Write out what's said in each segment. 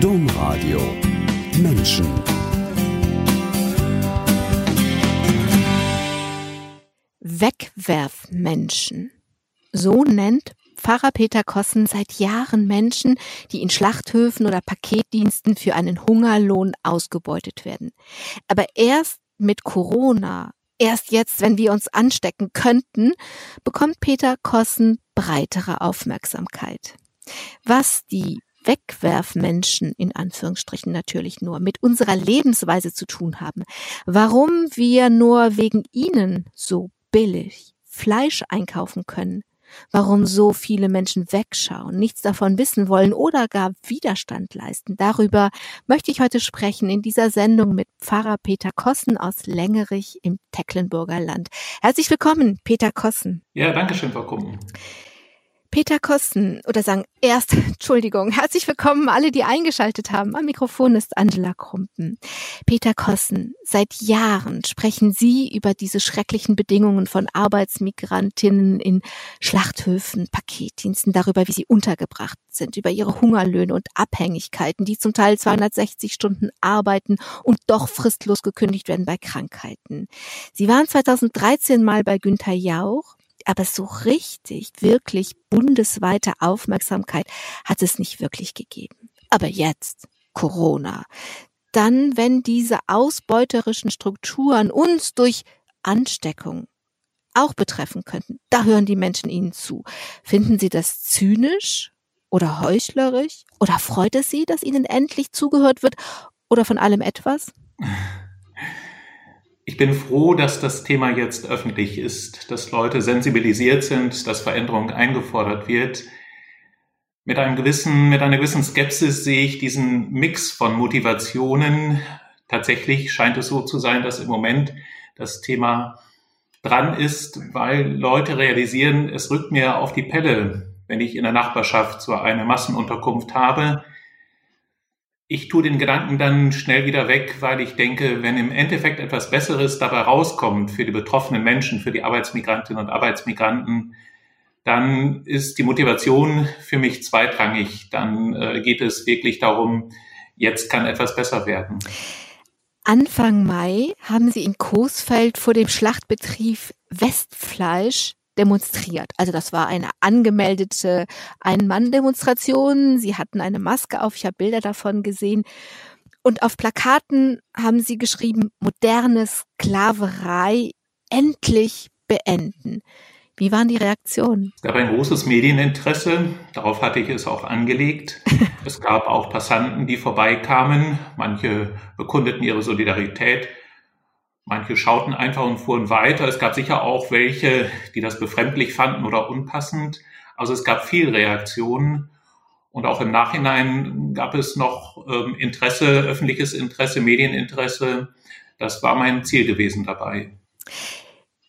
Domradio Menschen Wegwerfmenschen. So nennt Pfarrer Peter Kossen seit Jahren Menschen, die in Schlachthöfen oder Paketdiensten für einen Hungerlohn ausgebeutet werden. Aber erst mit Corona, erst jetzt, wenn wir uns anstecken könnten, bekommt Peter Kossen breitere Aufmerksamkeit. Was die Wegwerfmenschen in Anführungsstrichen natürlich nur mit unserer Lebensweise zu tun haben, warum wir nur wegen ihnen so billig Fleisch einkaufen können, warum so viele Menschen wegschauen, nichts davon wissen wollen oder gar Widerstand leisten. Darüber möchte ich heute sprechen in dieser Sendung mit Pfarrer Peter Kossen aus Längerich im Tecklenburger Land. Herzlich willkommen, Peter Kossen. Ja, danke schön, Frau Kumpen. Peter Kosten oder sagen erst, Entschuldigung, herzlich willkommen alle, die eingeschaltet haben. Am Mikrofon ist Angela Krumpen. Peter Kosten, seit Jahren sprechen Sie über diese schrecklichen Bedingungen von Arbeitsmigrantinnen in Schlachthöfen, Paketdiensten, darüber, wie sie untergebracht sind, über ihre Hungerlöhne und Abhängigkeiten, die zum Teil 260 Stunden arbeiten und doch fristlos gekündigt werden bei Krankheiten. Sie waren 2013 mal bei Günther Jauch aber so richtig, wirklich bundesweite Aufmerksamkeit hat es nicht wirklich gegeben. Aber jetzt, Corona. Dann, wenn diese ausbeuterischen Strukturen uns durch Ansteckung auch betreffen könnten, da hören die Menschen Ihnen zu. Finden Sie das zynisch oder heuchlerisch? Oder freut es Sie, dass Ihnen endlich zugehört wird? Oder von allem etwas? Ich bin froh, dass das Thema jetzt öffentlich ist, dass Leute sensibilisiert sind, dass Veränderung eingefordert wird. Mit einem gewissen, mit einer gewissen Skepsis sehe ich diesen Mix von Motivationen. Tatsächlich scheint es so zu sein, dass im Moment das Thema dran ist, weil Leute realisieren, es rückt mir auf die Pelle, wenn ich in der Nachbarschaft so eine Massenunterkunft habe ich tue den Gedanken dann schnell wieder weg, weil ich denke, wenn im Endeffekt etwas Besseres dabei rauskommt für die betroffenen Menschen, für die Arbeitsmigrantinnen und Arbeitsmigranten, dann ist die Motivation für mich zweitrangig. Dann äh, geht es wirklich darum, jetzt kann etwas besser werden. Anfang Mai haben Sie in Coesfeld vor dem Schlachtbetrieb Westfleisch demonstriert. Also das war eine angemeldete Ein-Mann-Demonstration. Sie hatten eine Maske auf. Ich habe Bilder davon gesehen. Und auf Plakaten haben sie geschrieben, moderne Sklaverei endlich beenden. Wie waren die Reaktionen? Es gab ein großes Medieninteresse, darauf hatte ich es auch angelegt. es gab auch Passanten, die vorbeikamen, manche bekundeten ihre Solidarität, Manche schauten einfach und fuhren weiter. Es gab sicher auch welche, die das befremdlich fanden oder unpassend. Also es gab viel Reaktionen. Und auch im Nachhinein gab es noch ähm, Interesse, öffentliches Interesse, Medieninteresse. Das war mein Ziel gewesen dabei.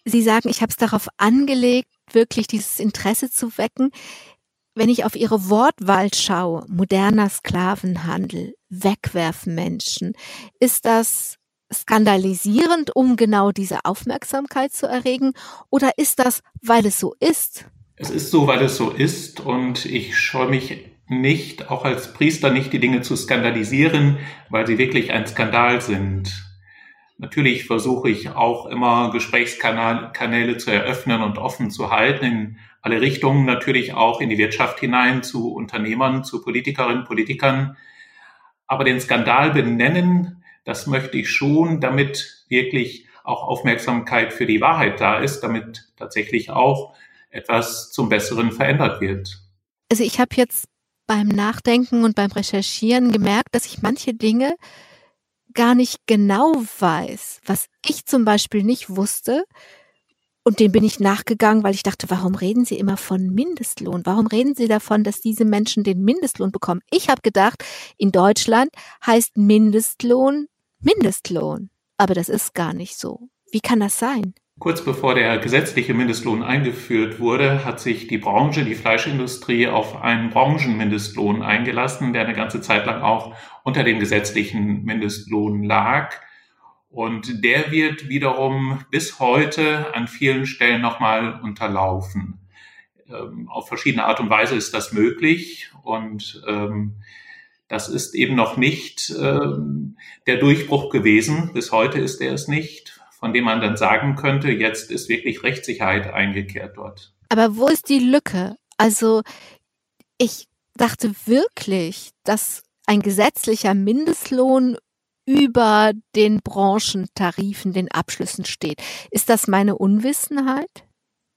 Sie sagen, ich habe es darauf angelegt, wirklich dieses Interesse zu wecken. Wenn ich auf Ihre Wortwahl schaue, moderner Sklavenhandel, Wegwerfmenschen, ist das skandalisierend, um genau diese Aufmerksamkeit zu erregen? Oder ist das, weil es so ist? Es ist so, weil es so ist und ich scheue mich nicht, auch als Priester nicht die Dinge zu skandalisieren, weil sie wirklich ein Skandal sind. Natürlich versuche ich auch immer Gesprächskanäle zu eröffnen und offen zu halten in alle Richtungen, natürlich auch in die Wirtschaft hinein, zu Unternehmern, zu Politikerinnen, Politikern. Aber den Skandal benennen, das möchte ich schon, damit wirklich auch Aufmerksamkeit für die Wahrheit da ist, damit tatsächlich auch etwas zum Besseren verändert wird. Also ich habe jetzt beim Nachdenken und beim Recherchieren gemerkt, dass ich manche Dinge gar nicht genau weiß, was ich zum Beispiel nicht wusste. Und dem bin ich nachgegangen, weil ich dachte, warum reden Sie immer von Mindestlohn? Warum reden Sie davon, dass diese Menschen den Mindestlohn bekommen? Ich habe gedacht, in Deutschland heißt Mindestlohn Mindestlohn. Aber das ist gar nicht so. Wie kann das sein? Kurz bevor der gesetzliche Mindestlohn eingeführt wurde, hat sich die Branche, die Fleischindustrie, auf einen Branchenmindestlohn eingelassen, der eine ganze Zeit lang auch unter dem gesetzlichen Mindestlohn lag. Und der wird wiederum bis heute an vielen Stellen nochmal unterlaufen. Ähm, auf verschiedene Art und Weise ist das möglich und ähm, Das ist eben noch nicht ähm, der Durchbruch gewesen. Bis heute ist er es nicht, von dem man dann sagen könnte, jetzt ist wirklich Rechtssicherheit eingekehrt dort. Aber wo ist die Lücke? Also ich dachte wirklich, dass ein gesetzlicher Mindestlohn über den Branchentarifen, den Abschlüssen steht. Ist das meine Unwissenheit?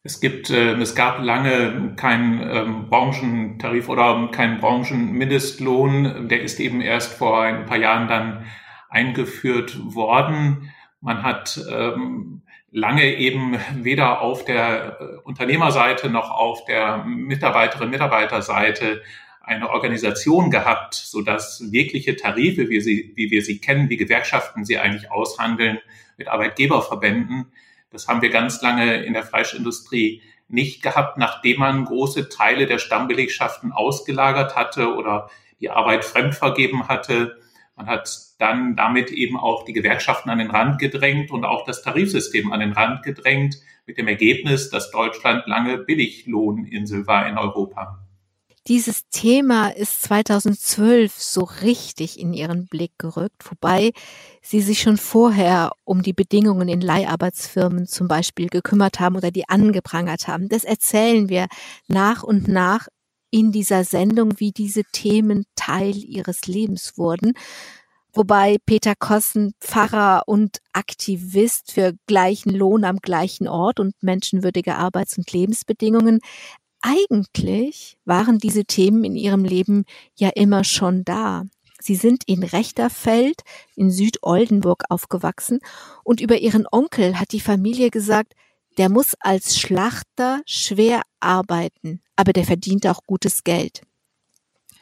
Es gibt, äh, es gab lange keinen ähm, Branchentarif oder keinen Branchenmindestlohn. Der ist eben erst vor ein paar Jahren dann eingeführt worden. Man hat ähm, lange eben weder auf der äh, Unternehmerseite noch auf der Mitarbeiterinnen Mitarbeiterseite eine Organisation gehabt, so dass wirkliche Tarife, wie, sie, wie wir sie kennen, wie Gewerkschaften sie eigentlich aushandeln mit Arbeitgeberverbänden. Das haben wir ganz lange in der Fleischindustrie nicht gehabt, nachdem man große Teile der Stammbelegschaften ausgelagert hatte oder die Arbeit fremdvergeben hatte. Man hat dann damit eben auch die Gewerkschaften an den Rand gedrängt und auch das Tarifsystem an den Rand gedrängt, mit dem Ergebnis, dass Deutschland lange Billiglohninsel war in Europa. Dieses Thema ist 2012 so richtig in ihren Blick gerückt, wobei sie sich schon vorher um die Bedingungen in Leiharbeitsfirmen zum Beispiel gekümmert haben oder die angeprangert haben. Das erzählen wir nach und nach in dieser Sendung, wie diese Themen Teil ihres Lebens wurden. Wobei Peter Kossen Pfarrer und Aktivist für gleichen Lohn am gleichen Ort und menschenwürdige Arbeits- und Lebensbedingungen eigentlich waren diese Themen in ihrem Leben ja immer schon da. Sie sind in Rechterfeld in Südoldenburg aufgewachsen und über ihren Onkel hat die Familie gesagt, der muss als Schlachter schwer arbeiten, aber der verdient auch gutes Geld.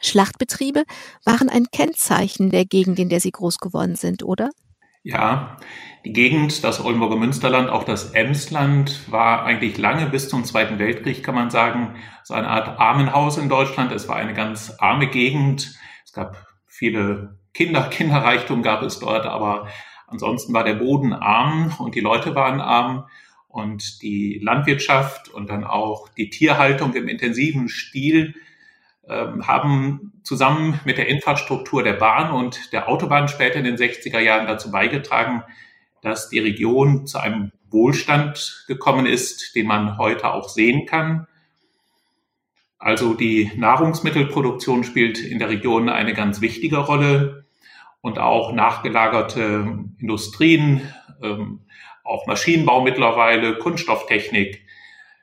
Schlachtbetriebe waren ein Kennzeichen der Gegend, in der sie groß geworden sind, oder? Ja, die Gegend, das Oldenburger Münsterland, auch das Emsland war eigentlich lange bis zum Zweiten Weltkrieg, kann man sagen, so eine Art Armenhaus in Deutschland. Es war eine ganz arme Gegend. Es gab viele Kinder, Kinderreichtum gab es dort, aber ansonsten war der Boden arm und die Leute waren arm und die Landwirtschaft und dann auch die Tierhaltung im intensiven Stil haben zusammen mit der Infrastruktur der Bahn und der Autobahn später in den 60er Jahren dazu beigetragen, dass die Region zu einem Wohlstand gekommen ist, den man heute auch sehen kann. Also die Nahrungsmittelproduktion spielt in der Region eine ganz wichtige Rolle und auch nachgelagerte Industrien, ähm, auch Maschinenbau mittlerweile, Kunststofftechnik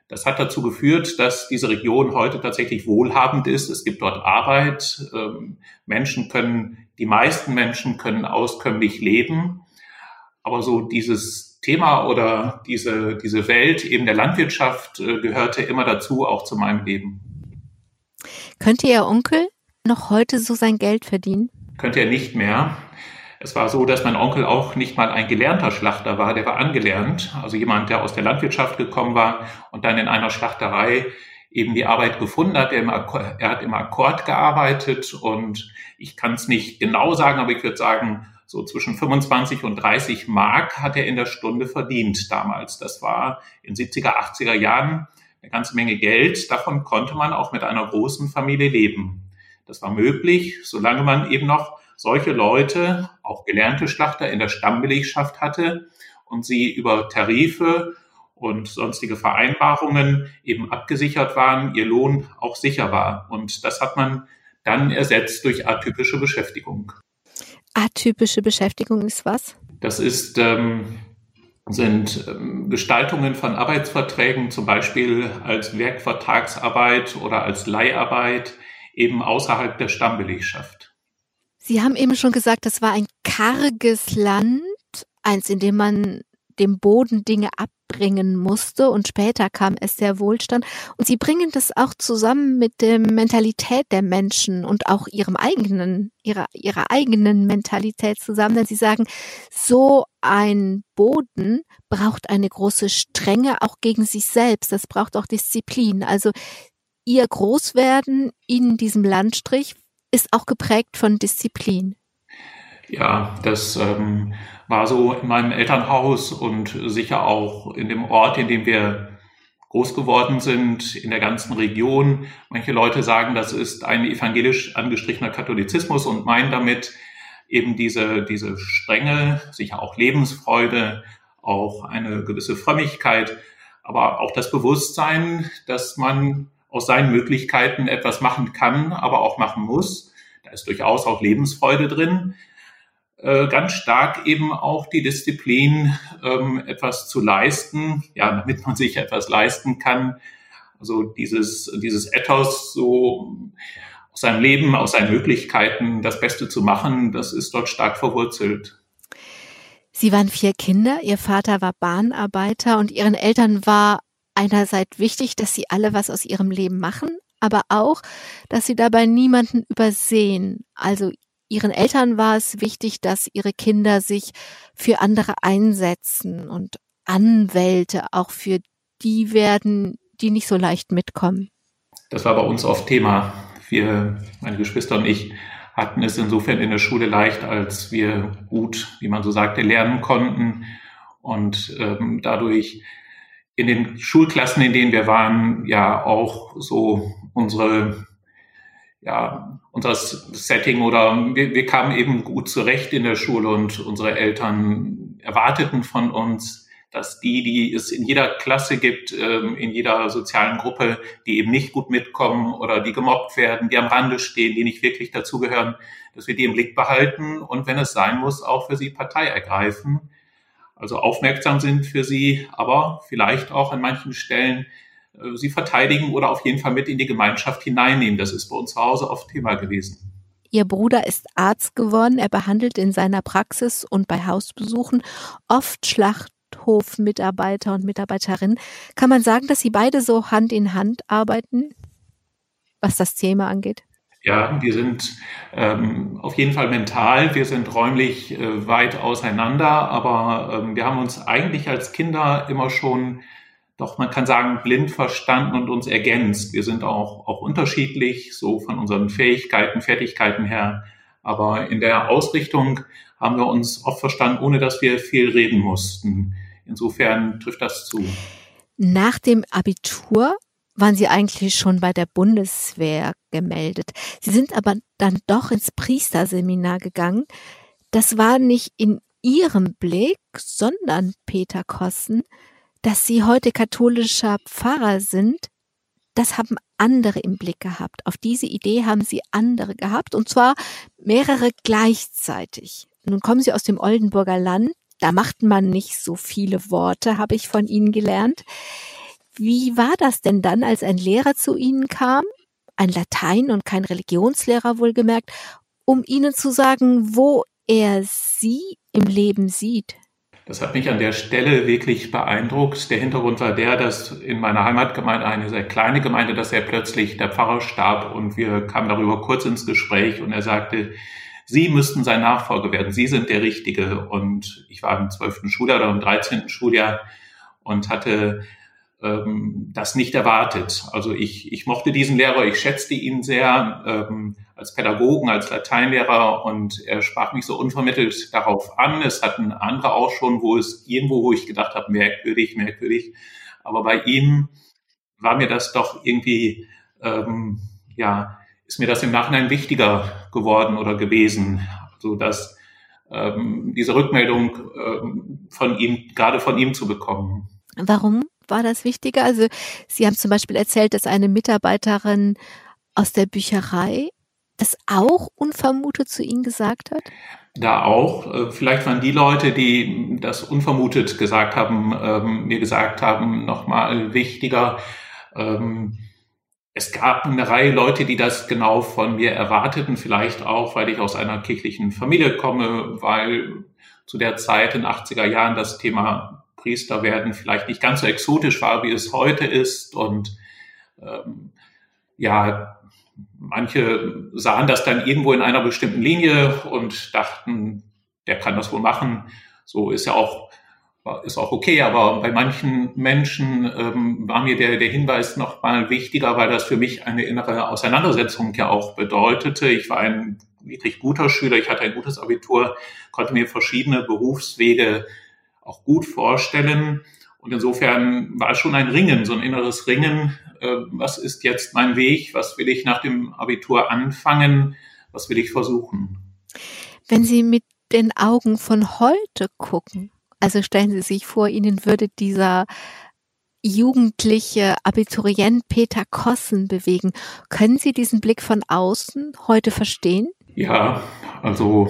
das hat dazu geführt, dass diese Region heute tatsächlich wohlhabend ist. Es gibt dort Arbeit. Ähm, Menschen können, die meisten Menschen können auskömmlich leben. Aber so dieses Thema oder diese, diese Welt eben der Landwirtschaft äh, gehörte immer dazu, auch zu meinem Leben. Könnte Ihr Onkel noch heute so sein Geld verdienen? Könnte er nicht mehr. Es war so, dass mein Onkel auch nicht mal ein gelernter Schlachter war, der war angelernt, also jemand, der aus der Landwirtschaft gekommen war und dann in einer Schlachterei eben die Arbeit gefunden hat. Er, hat im Akkord gearbeitet und ich kann es nicht genau sagen, aber ich würde sagen, so zwischen 25 und 30 Mark hat er in der Stunde verdient damals. Das war in 70er, 80er Jahren eine ganze Menge Geld. Davon konnte man auch mit einer großen Familie leben. Das war möglich, solange man eben noch solche Leute, auch gelernte Schlachter in der Stammbelegschaft hatte und sie über Tarife und sonstige Vereinbarungen eben abgesichert waren, ihr Lohn auch sicher war. Und das hat man dann ersetzt durch atypische Beschäftigung. Atypische Beschäftigung ist was? Das ist, ähm, sind ähm, Gestaltungen von Arbeitsverträgen, zum Beispiel als Werkvertragsarbeit oder als Leiharbeit, eben außerhalb der Stammbelegschaft. Sie haben eben schon gesagt, das war ein karges Land, eins, in dem man dem Boden Dinge abbringen musste und später kam es der Wohlstand. Und sie bringen das auch zusammen mit der Mentalität der Menschen und auch ihrem eigenen, ihrer, ihrer eigenen Mentalität zusammen, denn sie sagen, so ein Boden braucht eine große Strenge auch gegen sich selbst. Das braucht auch Disziplin. Also ihr Großwerden in diesem Landstrich ist auch geprägt von Disziplin. Ja, das ähm, war so in meinem Elternhaus und sicher auch in dem Ort, in dem wir groß geworden sind in der ganzen Region. Manche Leute sagen, das ist ein evangelisch angestrichener Katholizismus und meinen damit eben diese, diese strenge, sicher auch Lebensfreude, auch eine gewisse Frömmigkeit, aber auch das Bewusstsein, dass man aus seinen Möglichkeiten etwas machen kann, aber auch machen muss. Da ist durchaus auch Lebensfreude drin. Äh, ganz stark eben auch die Disziplin, ähm, etwas zu leisten, ja, damit man sich etwas leisten kann. Also dieses, dieses Ethos so aus seinem Leben, aus seinen Möglichkeiten das Beste zu machen, das ist dort stark verwurzelt. Sie waren vier Kinder, Ihr Vater war Bahnarbeiter und Ihren Eltern war einerseits wichtig, dass Sie alle was aus Ihrem Leben machen, aber auch, dass Sie dabei niemanden übersehen. Also Ihren Eltern war es wichtig, dass ihre Kinder sich für andere einsetzen und Anwälte auch für die werden, die nicht so leicht mitkommen. Das war bei uns oft Thema. Wir, meine Geschwister und ich, hatten es insofern in der Schule leicht, als wir gut, wie man so sagte, lernen konnten und ähm, dadurch in den Schulklassen, in denen wir waren, ja auch so unsere ja, unser Setting oder wir, wir kamen eben gut zurecht in der Schule und unsere Eltern erwarteten von uns, dass die, die es in jeder Klasse gibt, ähm, in jeder sozialen Gruppe, die eben nicht gut mitkommen oder die gemobbt werden, die am Rande stehen, die nicht wirklich dazugehören, dass wir die im Blick behalten und wenn es sein muss, auch für sie Partei ergreifen. Also aufmerksam sind für sie, aber vielleicht auch an manchen Stellen äh, sie verteidigen oder auf jeden Fall mit in die Gemeinschaft hineinnehmen. Das ist bei uns zu Hause oft Thema gewesen. Ihr Bruder ist Arzt geworden. Er behandelt in seiner Praxis und bei Hausbesuchen oft Schlachthofmitarbeiter und Mitarbeiterinnen. Kann man sagen, dass Sie beide so Hand in Hand arbeiten, was das Thema angeht? Ja, wir sind ähm, auf jeden Fall mental, wir sind räumlich äh, weit auseinander, aber ähm, wir haben uns eigentlich als Kinder immer schon doch, man kann sagen, blind verstanden und uns ergänzt. Wir sind auch, auch unterschiedlich, so von unseren Fähigkeiten, Fertigkeiten her. Aber in der Ausrichtung haben wir uns oft verstanden, ohne dass wir viel reden mussten. Insofern trifft das zu. Nach dem Abitur waren Sie eigentlich schon bei der Bundeswehr gemeldet. Sie sind aber dann doch ins Priesterseminar gegangen. Das war nicht in Ihrem Blick, sondern Peter Kossen dass Sie heute katholischer Pfarrer sind, das haben andere im Blick gehabt. Auf diese Idee haben Sie andere gehabt, und zwar mehrere gleichzeitig. Nun kommen Sie aus dem Oldenburger Land, da macht man nicht so viele Worte, habe ich von Ihnen gelernt. Wie war das denn dann, als ein Lehrer zu Ihnen kam, ein Latein und kein Religionslehrer wohlgemerkt, um Ihnen zu sagen, wo er Sie im Leben sieht? Das hat mich an der Stelle wirklich beeindruckt. Der Hintergrund war der, dass in meiner Heimatgemeinde, eine sehr kleine Gemeinde, dass er plötzlich der Pfarrer starb und wir kamen darüber kurz ins Gespräch und er sagte, Sie müssten sein Nachfolger werden. Sie sind der Richtige. Und ich war im zwölften Schuljahr oder im dreizehnten Schuljahr und hatte ähm, das nicht erwartet. Also ich, ich mochte diesen Lehrer, ich schätzte ihn sehr ähm, als Pädagogen, als Lateinlehrer und er sprach mich so unvermittelt darauf an. Es hatten andere auch schon, wo es irgendwo, wo ich gedacht habe, merkwürdig, merkwürdig. Aber bei ihm war mir das doch irgendwie, ähm, ja, ist mir das im Nachhinein wichtiger geworden oder gewesen, so dass ähm, diese Rückmeldung ähm, von ihm, gerade von ihm zu bekommen. Warum? War das wichtiger? Also Sie haben zum Beispiel erzählt, dass eine Mitarbeiterin aus der Bücherei das auch unvermutet zu Ihnen gesagt hat? Da auch. Äh, vielleicht waren die Leute, die das unvermutet gesagt haben, ähm, mir gesagt haben, nochmal wichtiger. Ähm, es gab eine Reihe Leute, die das genau von mir erwarteten, vielleicht auch, weil ich aus einer kirchlichen Familie komme, weil zu der Zeit in 80er Jahren das Thema Priester werden vielleicht nicht ganz so exotisch war, wie es heute ist. Und ähm, ja, manche sahen das dann irgendwo in einer bestimmten Linie und dachten, der kann das wohl machen. So ist ja auch ist auch okay, aber bei manchen Menschen ähm, war mir der, der Hinweis noch mal wichtiger, weil das für mich eine innere Auseinandersetzung ja auch bedeutete. Ich war ein wirklich guter Schüler, ich hatte ein gutes Abitur, konnte mir verschiedene Berufswege auch gut vorstellen. Und insofern war es schon ein Ringen, so ein inneres Ringen. Äh, was ist jetzt mein Weg? Was will ich nach dem Abitur anfangen? Was will ich versuchen? Wenn Sie mit den Augen von heute gucken, also stellen Sie sich vor, Ihnen würde dieser jugendliche Abiturient Peter Kossen bewegen. Können Sie diesen Blick von außen heute verstehen? Ja, also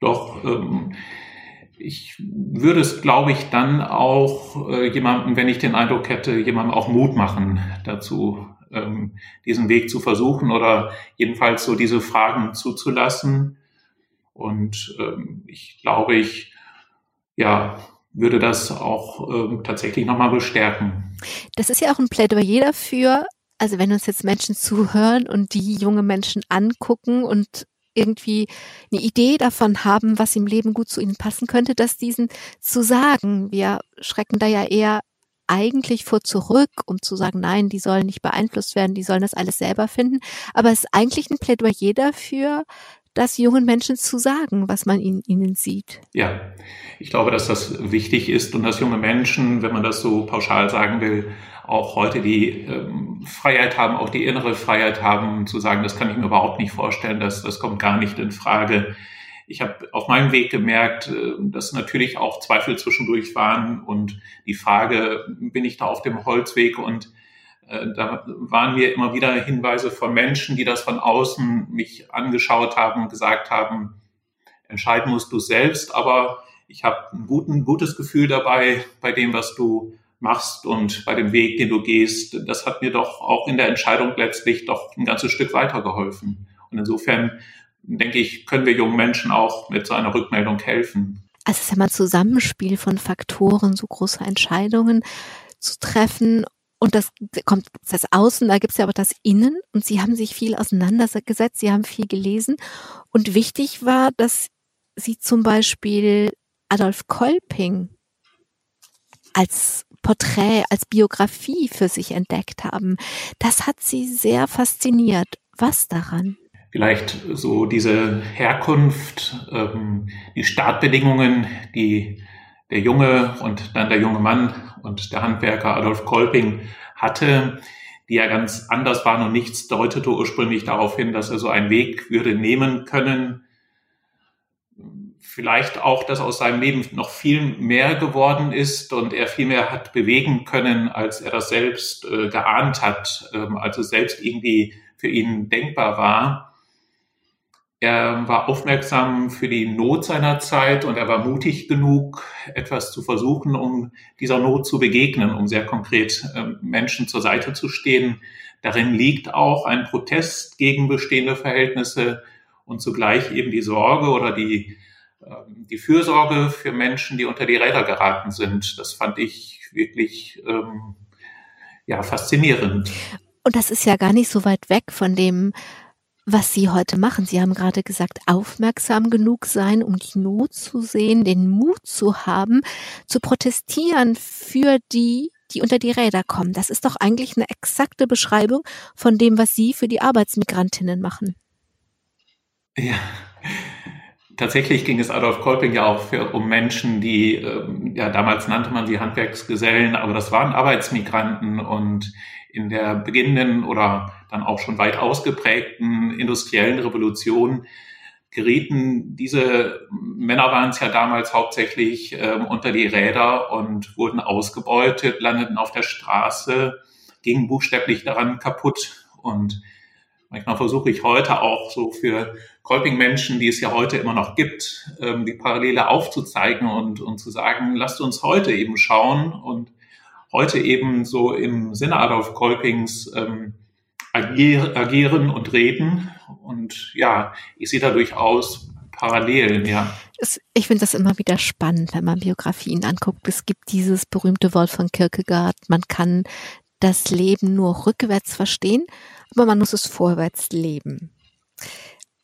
doch. Ähm, ich würde es, glaube ich, dann auch äh, jemandem, wenn ich den Eindruck hätte, jemandem auch Mut machen dazu, ähm, diesen Weg zu versuchen oder jedenfalls so diese Fragen zuzulassen. Und ähm, ich glaube, ich ja, würde das auch ähm, tatsächlich nochmal bestärken. Das ist ja auch ein Plädoyer dafür, also wenn uns jetzt Menschen zuhören und die junge Menschen angucken und irgendwie eine Idee davon haben, was im Leben gut zu ihnen passen könnte, das diesen zu sagen. Wir schrecken da ja eher eigentlich vor zurück, um zu sagen, nein, die sollen nicht beeinflusst werden, die sollen das alles selber finden. Aber es ist eigentlich ein Plädoyer dafür, das jungen Menschen zu sagen, was man in ihnen sieht. Ja, ich glaube, dass das wichtig ist und dass junge Menschen, wenn man das so pauschal sagen will, auch heute die ähm, Freiheit haben, auch die innere Freiheit haben, zu sagen, das kann ich mir überhaupt nicht vorstellen, das, das kommt gar nicht in Frage. Ich habe auf meinem Weg gemerkt, äh, dass natürlich auch Zweifel zwischendurch waren und die Frage, bin ich da auf dem Holzweg und äh, da waren mir immer wieder Hinweise von Menschen, die das von außen mich angeschaut haben und gesagt haben, entscheiden musst du selbst, aber ich habe ein guten, gutes Gefühl dabei bei dem, was du machst und bei dem Weg, den du gehst. Das hat mir doch auch in der Entscheidung letztlich doch ein ganzes Stück weitergeholfen. Und insofern denke ich, können wir jungen Menschen auch mit so einer Rückmeldung helfen. Also es ist ja mal ein Zusammenspiel von Faktoren, so große Entscheidungen zu treffen und das kommt das Außen, da gibt es ja aber das Innen und sie haben sich viel auseinandergesetzt, sie haben viel gelesen. Und wichtig war, dass sie zum Beispiel Adolf Kolping als Porträt, als Biografie für sich entdeckt haben. Das hat sie sehr fasziniert. Was daran? Vielleicht so diese Herkunft, ähm, die Startbedingungen, die der Junge und dann der junge Mann und der Handwerker Adolf Kolping hatte, die ja ganz anders waren und nichts deutete ursprünglich darauf hin, dass er so einen Weg würde nehmen können. Vielleicht auch, dass aus seinem Leben noch viel mehr geworden ist und er viel mehr hat bewegen können, als er das selbst äh, geahnt hat, ähm, also selbst irgendwie für ihn denkbar war. Er war aufmerksam für die Not seiner Zeit und er war mutig genug, etwas zu versuchen, um dieser Not zu begegnen, um sehr konkret ähm, Menschen zur Seite zu stehen. Darin liegt auch ein Protest gegen bestehende Verhältnisse und zugleich eben die Sorge oder die, die Fürsorge für Menschen, die unter die Räder geraten sind. Das fand ich wirklich ähm, ja, faszinierend. Und das ist ja gar nicht so weit weg von dem, was Sie heute machen. Sie haben gerade gesagt, aufmerksam genug sein, um die Not zu sehen, den Mut zu haben, zu protestieren für die, die unter die Räder kommen. Das ist doch eigentlich eine exakte Beschreibung von dem, was Sie für die Arbeitsmigrantinnen machen. Ja. Tatsächlich ging es Adolf Kolping ja auch für, um Menschen, die, ähm, ja, damals nannte man sie Handwerksgesellen, aber das waren Arbeitsmigranten und in der beginnenden oder dann auch schon weit ausgeprägten industriellen Revolution gerieten diese Männer waren es ja damals hauptsächlich ähm, unter die Räder und wurden ausgebeutet, landeten auf der Straße, gingen buchstäblich daran kaputt. Und manchmal versuche ich heute auch so für Kolping-Menschen, die es ja heute immer noch gibt, ähm, die Parallele aufzuzeigen und, und zu sagen, lasst uns heute eben schauen und heute eben so im Sinne Adolf Kolpings ähm, agier, agieren und reden. Und ja, ich sehe da durchaus Parallelen, ja. Ich finde das immer wieder spannend, wenn man Biografien anguckt. Es gibt dieses berühmte Wort von Kierkegaard, man kann das Leben nur rückwärts verstehen, aber man muss es vorwärts leben.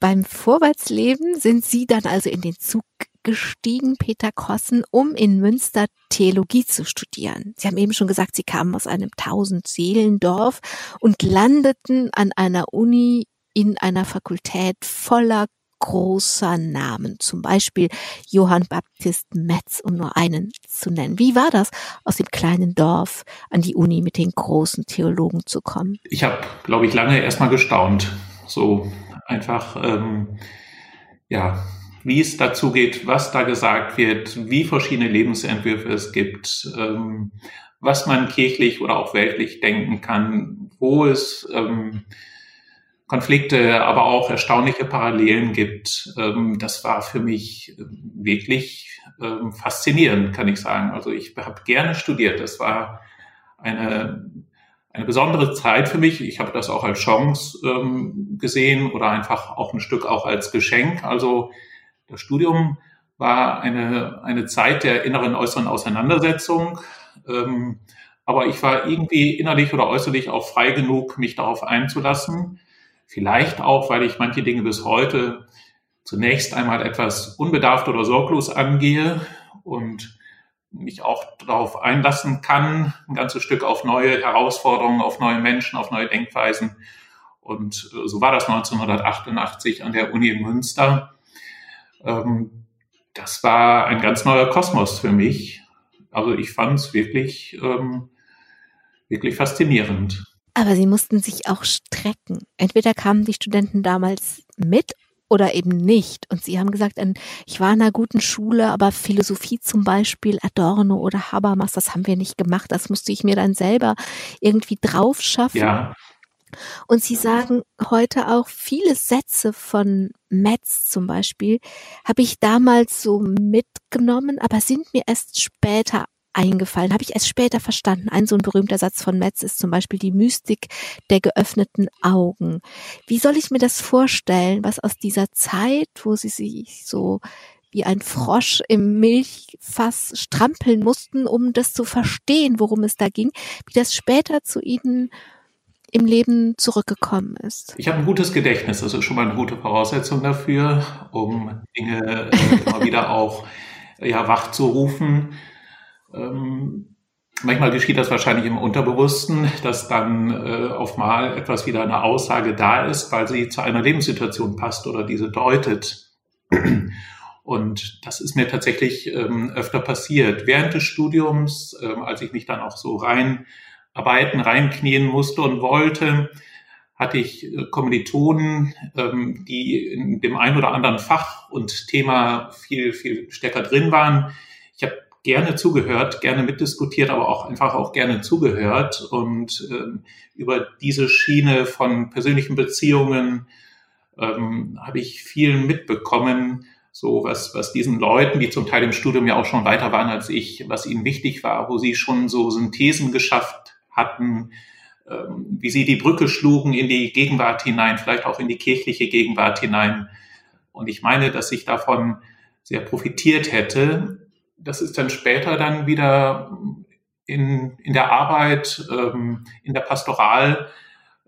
Beim Vorwärtsleben sind Sie dann also in den Zug gestiegen, Peter Kossen, um in Münster Theologie zu studieren. Sie haben eben schon gesagt, Sie kamen aus einem Tausend-Seelendorf und landeten an einer Uni in einer Fakultät voller großer Namen, zum Beispiel Johann Baptist Metz, um nur einen zu nennen. Wie war das, aus dem kleinen Dorf an die Uni mit den großen Theologen zu kommen? Ich habe, glaube ich, lange erstmal gestaunt. So einfach, ähm, ja, wie es dazu geht, was da gesagt wird, wie verschiedene Lebensentwürfe es gibt, ähm, was man kirchlich oder auch weltlich denken kann, wo es ähm, Konflikte, aber auch erstaunliche Parallelen gibt. Ähm, das war für mich wirklich ähm, faszinierend, kann ich sagen. Also ich habe gerne studiert. Das war eine, eine besondere Zeit für mich. Ich habe das auch als Chance ähm, gesehen oder einfach auch ein Stück auch als Geschenk. Also das Studium war eine, eine Zeit der inneren, äußeren Auseinandersetzung. Ähm, aber ich war irgendwie innerlich oder äußerlich auch frei genug, mich darauf einzulassen. Vielleicht auch, weil ich manche Dinge bis heute zunächst einmal etwas unbedarft oder sorglos angehe und mich auch darauf einlassen kann, ein ganzes Stück auf neue Herausforderungen, auf neue Menschen, auf neue Denkweisen. Und äh, so war das 1988 an der Uni in Münster. Ähm, das war ein ganz neuer Kosmos für mich. Also ich fand es wirklich, ähm, wirklich faszinierend. Aber sie mussten sich auch strecken. Entweder kamen die Studenten damals mit oder eben nicht. Und sie haben gesagt, ich war in einer guten Schule, aber Philosophie zum Beispiel, Adorno oder Habermas, das haben wir nicht gemacht. Das musste ich mir dann selber irgendwie drauf schaffen. Ja. Und sie sagen heute auch viele Sätze von Metz zum Beispiel, habe ich damals so mitgenommen, aber sind mir erst später eingefallen, habe ich erst später verstanden. Ein so ein berühmter Satz von Metz ist zum Beispiel die Mystik der geöffneten Augen. Wie soll ich mir das vorstellen, was aus dieser Zeit, wo sie sich so wie ein Frosch im Milchfass strampeln mussten, um das zu verstehen, worum es da ging, wie das später zu ihnen im Leben zurückgekommen ist. Ich habe ein gutes Gedächtnis, das ist schon mal eine gute Voraussetzung dafür, um Dinge äh, immer wieder auch ja, wach zu rufen. Ähm, manchmal geschieht das wahrscheinlich im Unterbewussten, dass dann äh, auf mal etwas wieder eine Aussage da ist, weil sie zu einer Lebenssituation passt oder diese deutet. Und das ist mir tatsächlich ähm, öfter passiert. Während des Studiums, ähm, als ich mich dann auch so reinarbeiten, reinknien musste und wollte, hatte ich äh, Kommilitonen, ähm, die in dem einen oder anderen Fach und Thema viel, viel stärker drin waren. Gerne zugehört, gerne mitdiskutiert, aber auch einfach auch gerne zugehört. Und ähm, über diese Schiene von persönlichen Beziehungen ähm, habe ich viel mitbekommen, so was, was diesen Leuten, die zum Teil im Studium ja auch schon weiter waren als ich, was ihnen wichtig war, wo sie schon so Synthesen geschafft hatten, ähm, wie sie die Brücke schlugen in die Gegenwart hinein, vielleicht auch in die kirchliche Gegenwart hinein. Und ich meine, dass ich davon sehr profitiert hätte, das ist dann später dann wieder in, in der Arbeit, ähm, in der Pastoral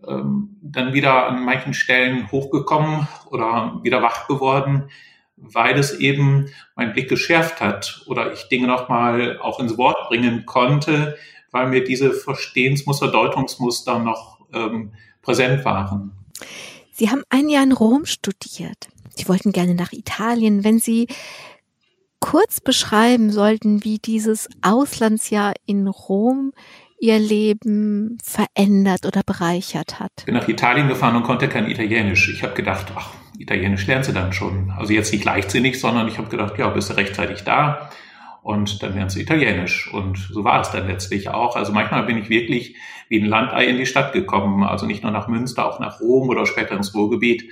ähm, dann wieder an manchen Stellen hochgekommen oder wieder wach geworden, weil es eben meinen Blick geschärft hat oder ich Dinge nochmal auch ins Wort bringen konnte, weil mir diese Verstehensmuster, Deutungsmuster noch ähm, präsent waren. Sie haben ein Jahr in Rom studiert. Sie wollten gerne nach Italien. Wenn Sie kurz beschreiben sollten, wie dieses Auslandsjahr in Rom ihr Leben verändert oder bereichert hat? Ich bin nach Italien gefahren und konnte kein Italienisch. Ich habe gedacht, ach, Italienisch lernen sie dann schon. Also jetzt nicht leichtsinnig, sondern ich habe gedacht, ja, bist du rechtzeitig da und dann lernst du Italienisch. Und so war es dann letztlich auch. Also manchmal bin ich wirklich wie ein Landei in die Stadt gekommen. Also nicht nur nach Münster, auch nach Rom oder später ins Ruhrgebiet.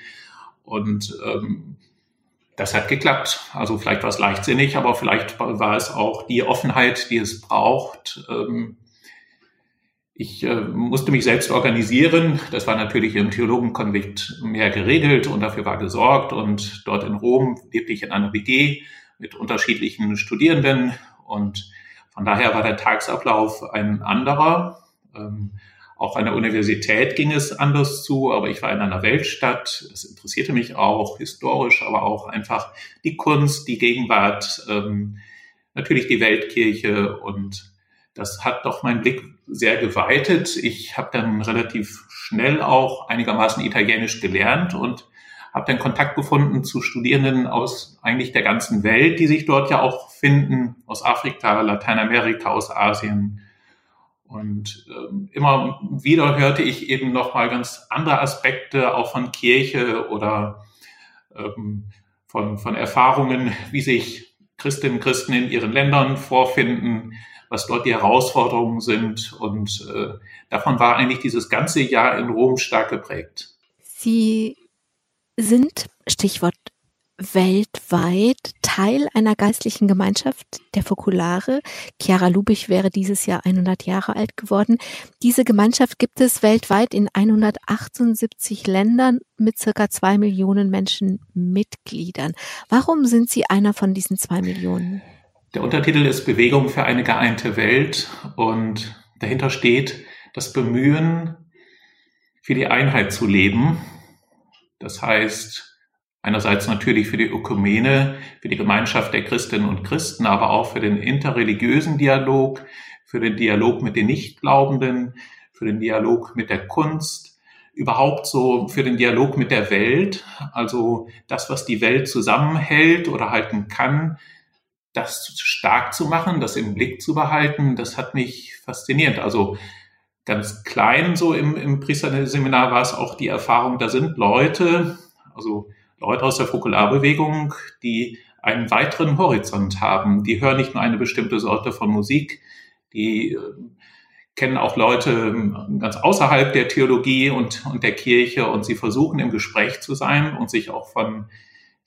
Und ähm, das hat geklappt. Also vielleicht war es leichtsinnig, aber vielleicht war es auch die Offenheit, die es braucht. Ähm, ich äh, musste mich selbst organisieren. Das war natürlich im Theologenkonvikt mehr geregelt und dafür war gesorgt. Und dort in Rom lebte ich in einer WG mit unterschiedlichen Studierenden. Und von daher war der Tagesablauf ein anderer. Auch an der Universität ging es anders zu, aber ich war in einer Weltstadt. Das interessierte mich auch historisch, aber auch einfach die Kunst, die Gegenwart, ähm, natürlich die Weltkirche und das hat doch meinen Blick sehr geweitet. Ich habe dann relativ schnell auch einigermaßen Italienisch gelernt und habe dann Kontakt gefunden zu Studierenden aus eigentlich der ganzen Welt, die sich dort ja auch finden, aus Afrika, Lateinamerika, aus Asien. Und ähm, immer wieder hörte ich eben noch mal ganz andere Aspekte auch von Kirche oder ähm, von, von Erfahrungen, wie sich Christinnen und Christen in ihren Ländern vorfinden, was dort die Herausforderungen sind. Und äh, davon war eigentlich dieses ganze Jahr in Rom stark geprägt. Sie sind, Stichwort weltweit Teil einer geistlichen Gemeinschaft der Fokulare. Chiara Lubich wäre dieses Jahr 100 Jahre alt geworden. Diese Gemeinschaft gibt es weltweit in 178 Ländern mit circa zwei Millionen Menschen Mitgliedern. Warum sind Sie einer von diesen zwei Millionen? Der Untertitel ist Bewegung für eine geeinte Welt und dahinter steht das Bemühen, für die Einheit zu leben. Das heißt, einerseits natürlich für die Ökumene, für die Gemeinschaft der Christinnen und Christen, aber auch für den interreligiösen Dialog, für den Dialog mit den Nichtglaubenden, für den Dialog mit der Kunst, überhaupt so für den Dialog mit der Welt, also das, was die Welt zusammenhält oder halten kann, das stark zu machen, das im Blick zu behalten, das hat mich fasziniert. Also ganz klein so im, im Priesterseminar war es auch die Erfahrung, da sind Leute, also Leute aus der Fokularbewegung, die einen weiteren Horizont haben. Die hören nicht nur eine bestimmte Sorte von Musik, die äh, kennen auch Leute ähm, ganz außerhalb der Theologie und, und der Kirche und sie versuchen im Gespräch zu sein und sich auch von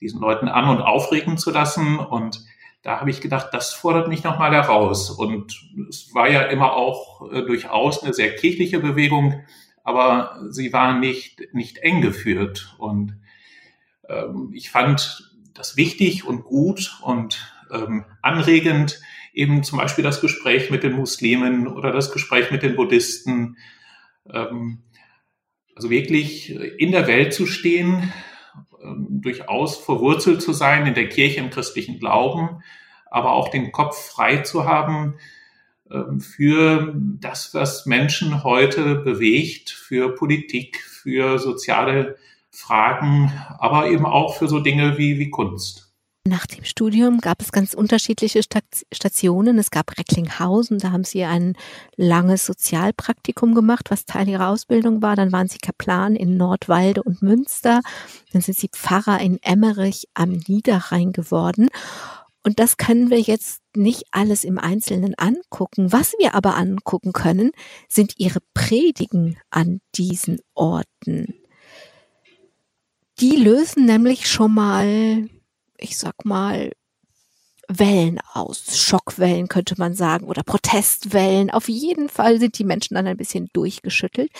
diesen Leuten an und aufregen zu lassen und da habe ich gedacht, das fordert mich nochmal heraus. Und es war ja immer auch äh, durchaus eine sehr kirchliche Bewegung, aber sie war nicht, nicht eng geführt. Und ähm, ich fand das wichtig und gut und ähm, anregend, eben zum Beispiel das Gespräch mit den Muslimen oder das Gespräch mit den Buddhisten. Ähm, also wirklich in der Welt zu stehen, ähm, durchaus verwurzelt zu sein in der Kirche im christlichen Glauben, aber auch den Kopf frei zu haben ähm, für das, was Menschen heute bewegt, für Politik, für soziale Fragen, aber eben auch für so Dinge wie, wie Kunst. Nach dem Studium gab es ganz unterschiedliche Stationen. Es gab Recklinghausen, da haben Sie ein langes Sozialpraktikum gemacht, was Teil Ihrer Ausbildung war. Dann waren Sie Kaplan in Nordwalde und Münster. Dann sind Sie Pfarrer in Emmerich am Niederrhein geworden. Und das können wir jetzt nicht alles im Einzelnen angucken. Was wir aber angucken können, sind Ihre Predigen an diesen Orten. Die lösen nämlich schon mal ich sag mal, Wellen aus, Schockwellen könnte man sagen, oder Protestwellen. Auf jeden Fall sind die Menschen dann ein bisschen durchgeschüttelt.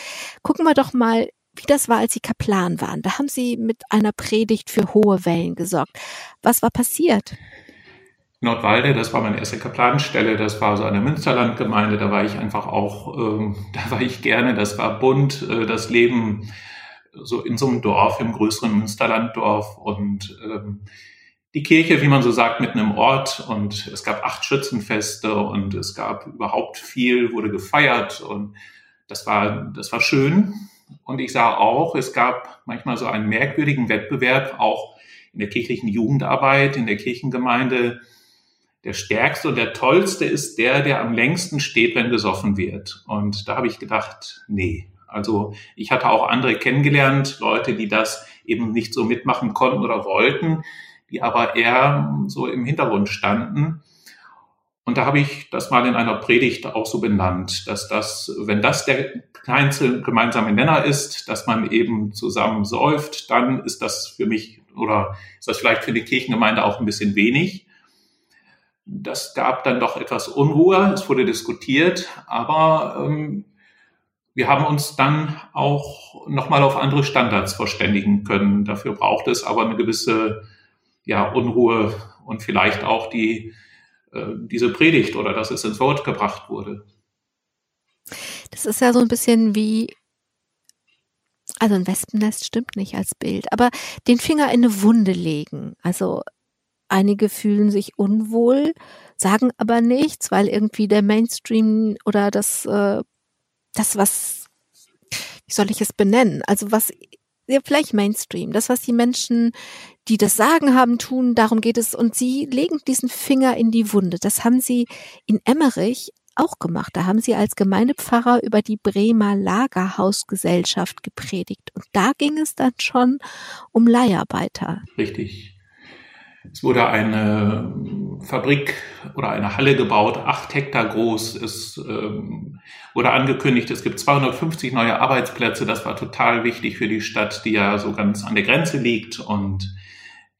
Gucken wir doch mal, wie das war, als Sie Kaplan waren. Da haben Sie mit einer Predigt für hohe Wellen gesorgt. Was war passiert? Nordwalde, das war meine erste Kaplanenstelle, das war so eine Münsterlandgemeinde, da war ich einfach auch, äh, da war ich gerne, das war bunt, äh, das Leben so in so einem Dorf, im größeren Münsterlanddorf und ähm, die Kirche, wie man so sagt, mitten im Ort und es gab acht Schützenfeste und es gab überhaupt viel, wurde gefeiert und das war, das war schön. Und ich sah auch, es gab manchmal so einen merkwürdigen Wettbewerb, auch in der kirchlichen Jugendarbeit, in der Kirchengemeinde. Der stärkste und der tollste ist der, der am längsten steht, wenn gesoffen wird. Und da habe ich gedacht, nee. Also ich hatte auch andere kennengelernt, Leute, die das eben nicht so mitmachen konnten oder wollten die aber eher so im Hintergrund standen. Und da habe ich das mal in einer Predigt auch so benannt, dass das, wenn das der kleinste gemeinsame Nenner ist, dass man eben zusammen säuft, dann ist das für mich oder ist das vielleicht für die Kirchengemeinde auch ein bisschen wenig. Das gab dann doch etwas Unruhe, es wurde diskutiert, aber ähm, wir haben uns dann auch nochmal auf andere Standards verständigen können. Dafür braucht es aber eine gewisse ja, Unruhe und vielleicht auch die, äh, diese Predigt oder dass es ins Wort gebracht wurde. Das ist ja so ein bisschen wie, also ein Wespennest stimmt nicht als Bild, aber den Finger in eine Wunde legen. Also einige fühlen sich unwohl, sagen aber nichts, weil irgendwie der Mainstream oder das, äh, das was, wie soll ich es benennen? Also was ja, vielleicht Mainstream. Das, was die Menschen, die das Sagen haben, tun, darum geht es. Und sie legen diesen Finger in die Wunde. Das haben sie in Emmerich auch gemacht. Da haben sie als Gemeindepfarrer über die Bremer Lagerhausgesellschaft gepredigt. Und da ging es dann schon um Leiharbeiter. Richtig. Es wurde eine Fabrik oder eine Halle gebaut, acht Hektar groß. Es ähm, wurde angekündigt, es gibt 250 neue Arbeitsplätze. Das war total wichtig für die Stadt, die ja so ganz an der Grenze liegt und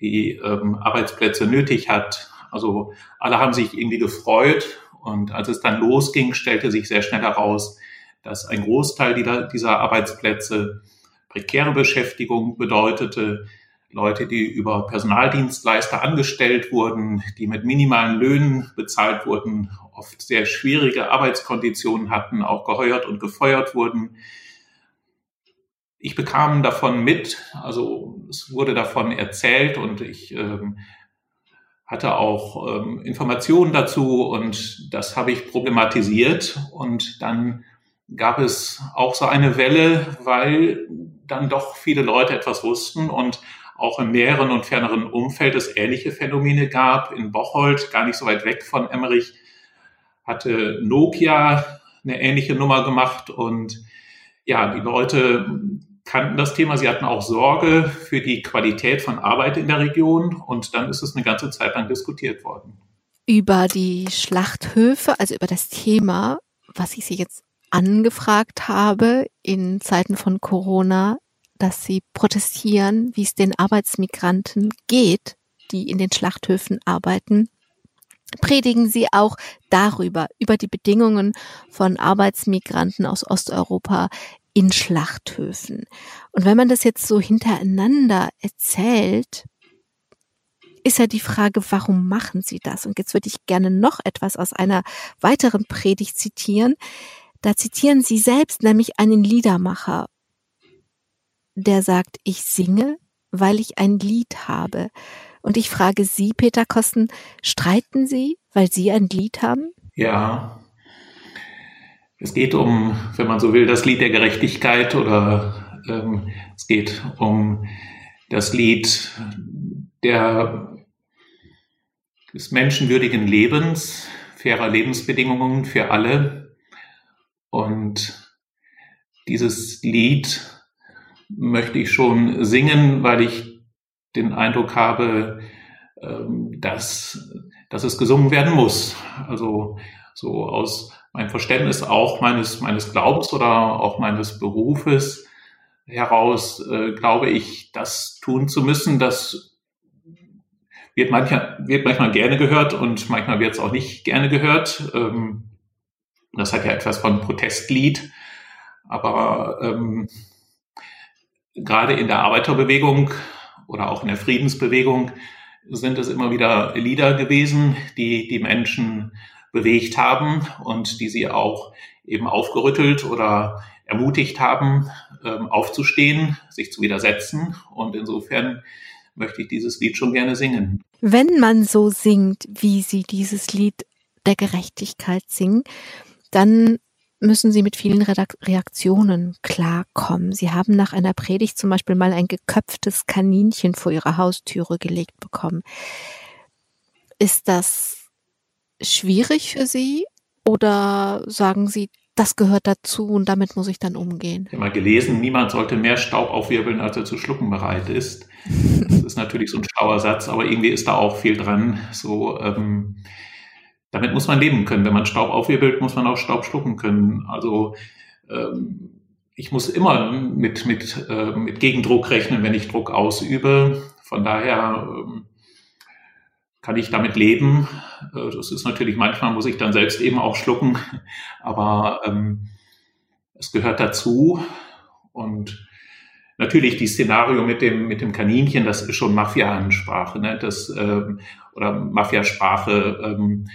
die ähm, Arbeitsplätze nötig hat. Also alle haben sich irgendwie gefreut. Und als es dann losging, stellte sich sehr schnell heraus, dass ein Großteil dieser, dieser Arbeitsplätze prekäre Beschäftigung bedeutete, Leute, die über Personaldienstleister angestellt wurden, die mit minimalen Löhnen bezahlt wurden, oft sehr schwierige Arbeitskonditionen hatten, auch geheuert und gefeuert wurden. Ich bekam davon mit, also es wurde davon erzählt und ich ähm, hatte auch ähm, Informationen dazu und das habe ich problematisiert und dann gab es auch so eine Welle, weil dann doch viele Leute etwas wussten und auch im näheren und ferneren Umfeld es ähnliche Phänomene gab. In Bocholt, gar nicht so weit weg von Emmerich, hatte Nokia eine ähnliche Nummer gemacht und ja, die Leute kannten das Thema. Sie hatten auch Sorge für die Qualität von Arbeit in der Region und dann ist es eine ganze Zeit lang diskutiert worden. Über die Schlachthöfe, also über das Thema, was ich Sie jetzt angefragt habe in Zeiten von Corona, dass sie protestieren, wie es den Arbeitsmigranten geht, die in den Schlachthöfen arbeiten, predigen sie auch darüber, über die Bedingungen von Arbeitsmigranten aus Osteuropa in Schlachthöfen. Und wenn man das jetzt so hintereinander erzählt, ist ja die Frage, warum machen sie das? Und jetzt würde ich gerne noch etwas aus einer weiteren Predigt zitieren. Da zitieren sie selbst nämlich einen Liedermacher der sagt, ich singe, weil ich ein Lied habe. Und ich frage Sie, Peter Kosten, streiten Sie, weil Sie ein Lied haben? Ja. Es geht um, wenn man so will, das Lied der Gerechtigkeit oder ähm, es geht um das Lied der, des menschenwürdigen Lebens, fairer Lebensbedingungen für alle. Und dieses Lied möchte ich schon singen, weil ich den Eindruck habe, ähm, dass, dass es gesungen werden muss. Also so aus meinem Verständnis auch meines, meines Glaubens oder auch meines Berufes heraus äh, glaube ich, das tun zu müssen. Das wird manchmal, wird manchmal gerne gehört und manchmal wird es auch nicht gerne gehört. Ähm, das hat ja etwas von Protestlied. Aber ähm, gerade in der Arbeiterbewegung oder auch in der Friedensbewegung sind es immer wieder Lieder gewesen, die die Menschen bewegt haben und die sie auch eben aufgerüttelt oder ermutigt haben, ähm, aufzustehen, sich zu widersetzen. Und insofern möchte ich dieses Lied schon gerne singen. Wenn man so singt, wie Sie dieses Lied der Gerechtigkeit singen, dann müssen Sie mit vielen Reaktionen klarkommen. Sie haben nach einer Predigt zum Beispiel mal ein geköpftes Kaninchen vor Ihre Haustüre gelegt bekommen. Ist das schwierig für Sie oder sagen Sie, das gehört dazu und damit muss ich dann umgehen? Ich habe mal gelesen, niemand sollte mehr Staub aufwirbeln, als er zu schlucken bereit ist. Das ist natürlich so ein schlauer Satz, aber irgendwie ist da auch viel dran. So, ähm, damit muss man leben können. Wenn man Staub aufwirbelt, muss man auch Staub schlucken können. Also ähm, ich muss immer mit, mit, äh, mit Gegendruck rechnen, wenn ich Druck ausübe. Von daher ähm, kann ich damit leben. Äh, das ist natürlich, manchmal muss ich dann selbst eben auch schlucken, aber ähm, es gehört dazu. Und natürlich die Szenario mit dem, mit dem Kaninchen, das ist schon Mafia-Ansprache, ne? das, ähm, oder Mafiasprache. Ähm,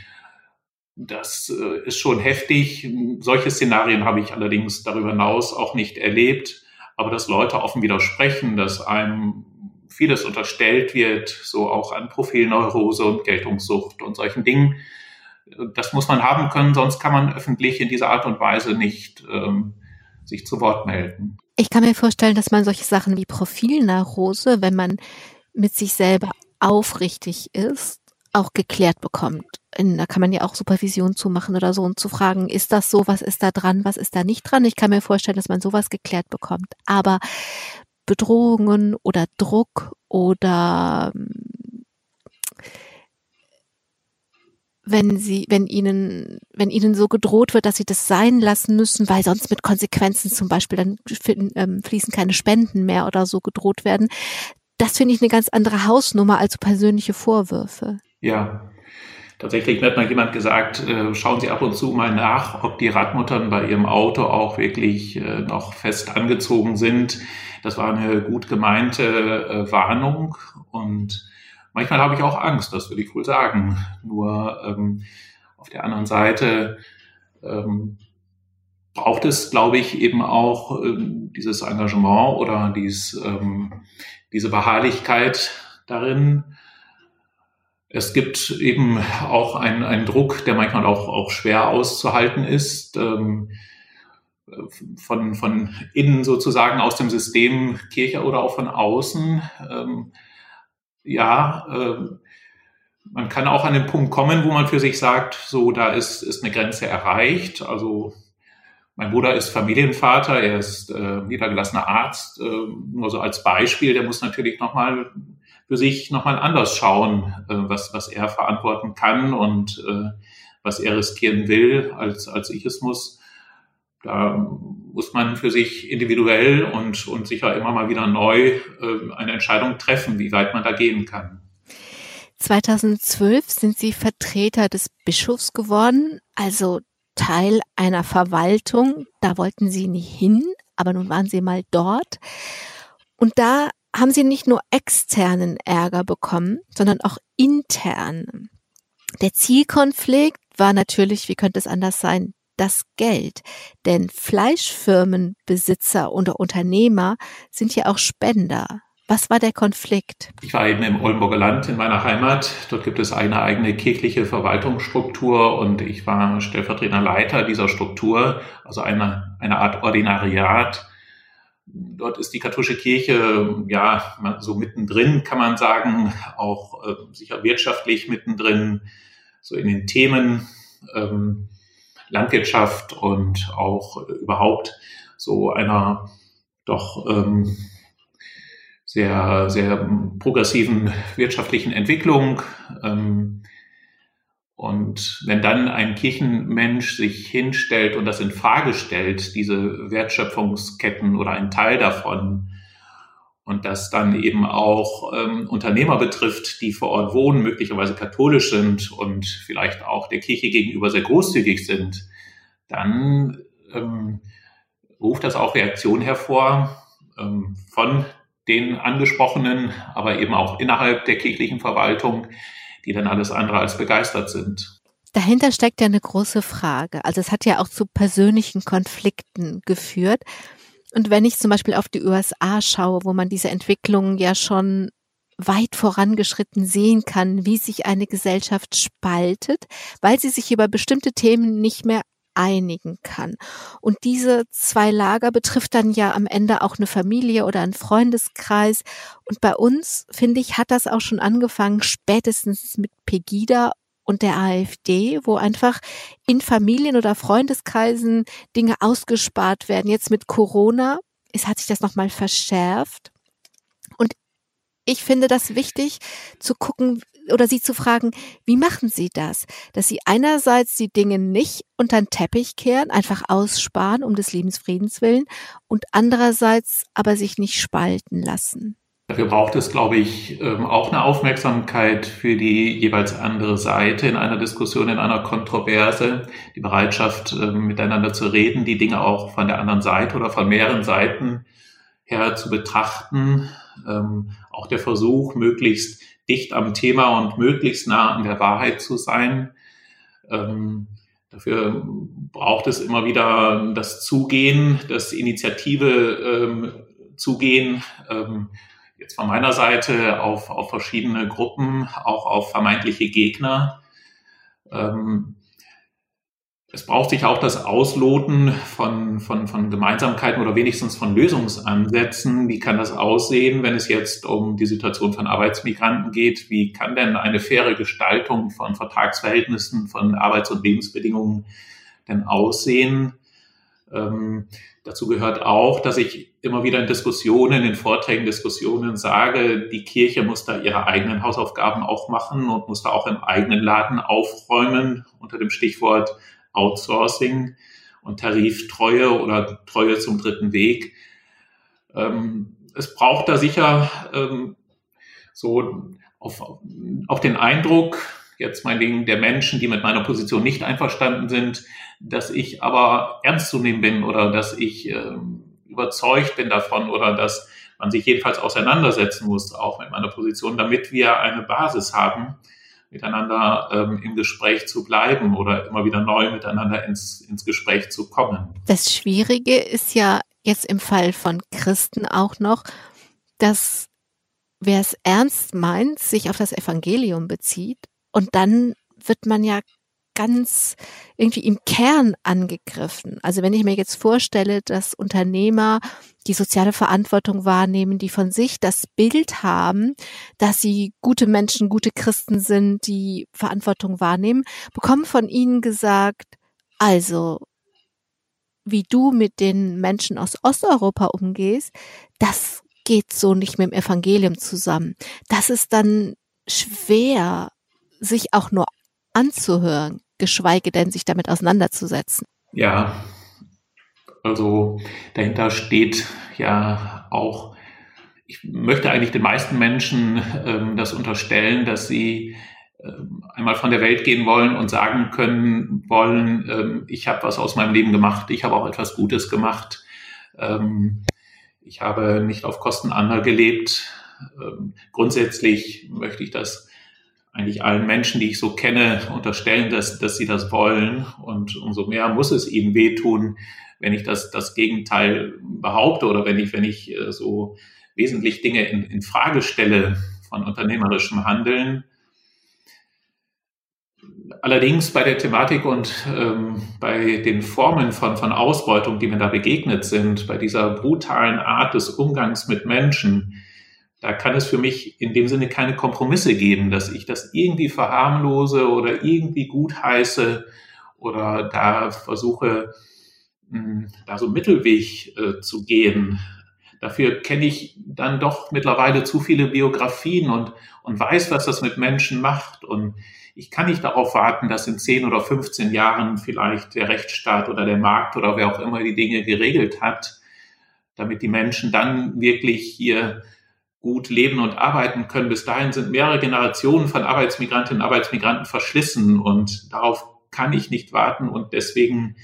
das äh, ist schon heftig. Solche Szenarien habe ich allerdings darüber hinaus auch nicht erlebt. Aber dass Leute offen widersprechen, dass einem vieles unterstellt wird, so auch an Profilneurose und Geltungssucht und solchen Dingen, das muss man haben können, sonst kann man öffentlich in dieser Art und Weise nicht ähm, sich zu Wort melden. Ich kann mir vorstellen, dass man solche Sachen wie Profilnarkose, wenn man mit sich selber aufrichtig ist, auch geklärt bekommt. In, da kann man ja auch Supervision zu machen oder so und zu fragen, ist das so, was ist da dran, was ist da nicht dran? Ich kann mir vorstellen, dass man sowas geklärt bekommt. Aber Bedrohungen oder Druck oder wenn sie, wenn ihnen, wenn ihnen so gedroht wird, dass sie das sein lassen müssen, weil sonst mit Konsequenzen zum Beispiel dann ähm, fließen keine Spenden mehr oder so gedroht werden. Das finde ich eine ganz andere Hausnummer als persönliche Vorwürfe. Ja. Tatsächlich hat mal jemand gesagt, äh, schauen Sie ab und zu mal nach, ob die Radmuttern bei Ihrem Auto auch wirklich äh, noch fest angezogen sind. Das war eine gut gemeinte äh, Warnung und Manchmal habe ich auch Angst, das würde ich wohl sagen. Nur ähm, auf der anderen Seite ähm, braucht es, glaube ich, eben auch ähm, dieses Engagement oder dies, ähm, diese Beharrlichkeit darin. Es gibt eben auch einen, einen Druck, der manchmal auch, auch schwer auszuhalten ist. Ähm, von, von innen sozusagen aus dem System Kirche oder auch von außen. Ähm, ja, äh, man kann auch an den Punkt kommen, wo man für sich sagt, so, da ist, ist eine Grenze erreicht. Also mein Bruder ist Familienvater, er ist äh, niedergelassener Arzt, äh, nur so als Beispiel, der muss natürlich nochmal für sich nochmal anders schauen, äh, was, was er verantworten kann und äh, was er riskieren will, als, als ich es muss. Da muss man für sich individuell und, und sicher immer mal wieder neu äh, eine Entscheidung treffen, wie weit man da gehen kann. 2012 sind Sie Vertreter des Bischofs geworden, also Teil einer Verwaltung. Da wollten Sie nie hin, aber nun waren Sie mal dort. Und da haben Sie nicht nur externen Ärger bekommen, sondern auch internen. Der Zielkonflikt war natürlich, wie könnte es anders sein, das Geld. Denn Fleischfirmenbesitzer oder Unternehmer sind ja auch Spender. Was war der Konflikt? Ich war eben im Oldenburger Land in meiner Heimat. Dort gibt es eine eigene kirchliche Verwaltungsstruktur und ich war stellvertretender Leiter dieser Struktur, also eine, eine Art Ordinariat. Dort ist die katholische Kirche ja so mittendrin, kann man sagen, auch äh, sicher wirtschaftlich mittendrin, so in den Themen. Ähm, Landwirtschaft und auch überhaupt so einer doch ähm, sehr, sehr progressiven wirtschaftlichen Entwicklung. Ähm, und wenn dann ein Kirchenmensch sich hinstellt und das in Frage stellt, diese Wertschöpfungsketten oder ein Teil davon, und das dann eben auch ähm, Unternehmer betrifft, die vor Ort wohnen, möglicherweise katholisch sind und vielleicht auch der Kirche gegenüber sehr großzügig sind, dann ähm, ruft das auch Reaktionen hervor ähm, von den Angesprochenen, aber eben auch innerhalb der kirchlichen Verwaltung, die dann alles andere als begeistert sind. Dahinter steckt ja eine große Frage. Also es hat ja auch zu persönlichen Konflikten geführt. Und wenn ich zum Beispiel auf die USA schaue, wo man diese Entwicklung ja schon weit vorangeschritten sehen kann, wie sich eine Gesellschaft spaltet, weil sie sich über bestimmte Themen nicht mehr einigen kann. Und diese zwei Lager betrifft dann ja am Ende auch eine Familie oder einen Freundeskreis. Und bei uns, finde ich, hat das auch schon angefangen, spätestens mit Pegida und der AfD, wo einfach in Familien oder Freundeskreisen Dinge ausgespart werden. Jetzt mit Corona ist, hat sich das nochmal verschärft. Ich finde das wichtig zu gucken oder sie zu fragen, wie machen sie das? Dass sie einerseits die Dinge nicht unter den Teppich kehren, einfach aussparen um des Lebensfriedens willen und andererseits aber sich nicht spalten lassen. Dafür braucht es, glaube ich, ähm, auch eine Aufmerksamkeit für die jeweils andere Seite in einer Diskussion, in einer Kontroverse, die Bereitschaft, ähm, miteinander zu reden, die Dinge auch von der anderen Seite oder von mehreren Seiten her zu betrachten. Ähm, auch der Versuch, möglichst dicht am Thema und möglichst nah an der Wahrheit zu sein. Dafür braucht es immer wieder das Zugehen, das Initiative zugehen jetzt von meiner Seite auf, auf verschiedene Gruppen, auch auf vermeintliche Gegner. Ähm, es braucht sich auch das Ausloten von, von, von Gemeinsamkeiten oder wenigstens von Lösungsansätzen. Wie kann das aussehen, wenn es jetzt um die Situation von Arbeitsmigranten geht? Wie kann denn eine faire Gestaltung von Vertragsverhältnissen, von Arbeits- und Lebensbedingungen denn aussehen? Ähm, dazu gehört auch, dass ich immer wieder in Diskussionen, in Vorträgen, Diskussionen sage, die Kirche muss da ihre eigenen Hausaufgaben auch machen und muss da auch im eigenen Laden aufräumen unter dem Stichwort Outsourcing und Tariftreue oder Treue zum dritten Weg. Ähm, es braucht da sicher ähm, so auf, auf den Eindruck, jetzt meinetwegen der Menschen, die mit meiner Position nicht einverstanden sind, dass ich aber ernst zu nehmen bin oder dass ich ähm, überzeugt bin davon oder dass man sich jedenfalls auseinandersetzen muss, auch mit meiner Position, damit wir eine Basis haben, miteinander ähm, im Gespräch zu bleiben oder immer wieder neu miteinander ins, ins Gespräch zu kommen. Das Schwierige ist ja jetzt im Fall von Christen auch noch, dass wer es ernst meint, sich auf das Evangelium bezieht und dann wird man ja ganz irgendwie im Kern angegriffen. Also wenn ich mir jetzt vorstelle, dass Unternehmer die soziale Verantwortung wahrnehmen, die von sich das Bild haben, dass sie gute Menschen, gute Christen sind, die Verantwortung wahrnehmen, bekommen von ihnen gesagt, also wie du mit den Menschen aus Osteuropa umgehst, das geht so nicht mit dem Evangelium zusammen. Das ist dann schwer, sich auch nur anzuhören geschweige denn sich damit auseinanderzusetzen. Ja, also dahinter steht ja auch, ich möchte eigentlich den meisten Menschen ähm, das unterstellen, dass sie ähm, einmal von der Welt gehen wollen und sagen können wollen, ähm, ich habe was aus meinem Leben gemacht, ich habe auch etwas Gutes gemacht, ähm, ich habe nicht auf Kosten anderer gelebt. Ähm, grundsätzlich möchte ich das eigentlich allen Menschen, die ich so kenne, unterstellen, dass, dass sie das wollen. Und umso mehr muss es ihnen wehtun, wenn ich das, das Gegenteil behaupte oder wenn ich, wenn ich äh, so wesentlich Dinge in, in Frage stelle von unternehmerischem Handeln. Allerdings bei der Thematik und ähm, bei den Formen von, von Ausbeutung, die mir da begegnet sind, bei dieser brutalen Art des Umgangs mit Menschen, da kann es für mich in dem Sinne keine Kompromisse geben, dass ich das irgendwie verharmlose oder irgendwie gutheiße oder da versuche, hm, da so Mittelweg äh, zu gehen. Dafür kenne ich dann doch mittlerweile zu viele Biografien und, und weiß, was das mit Menschen macht. Und ich kann nicht darauf warten, dass in 10 oder 15 Jahren vielleicht der Rechtsstaat oder der Markt oder wer auch immer die Dinge geregelt hat, damit die Menschen dann wirklich hier gut leben und arbeiten können. Bis dahin sind mehrere Generationen von Arbeitsmigrantinnen und Arbeitsmigranten verschlissen und darauf kann ich nicht warten und deswegen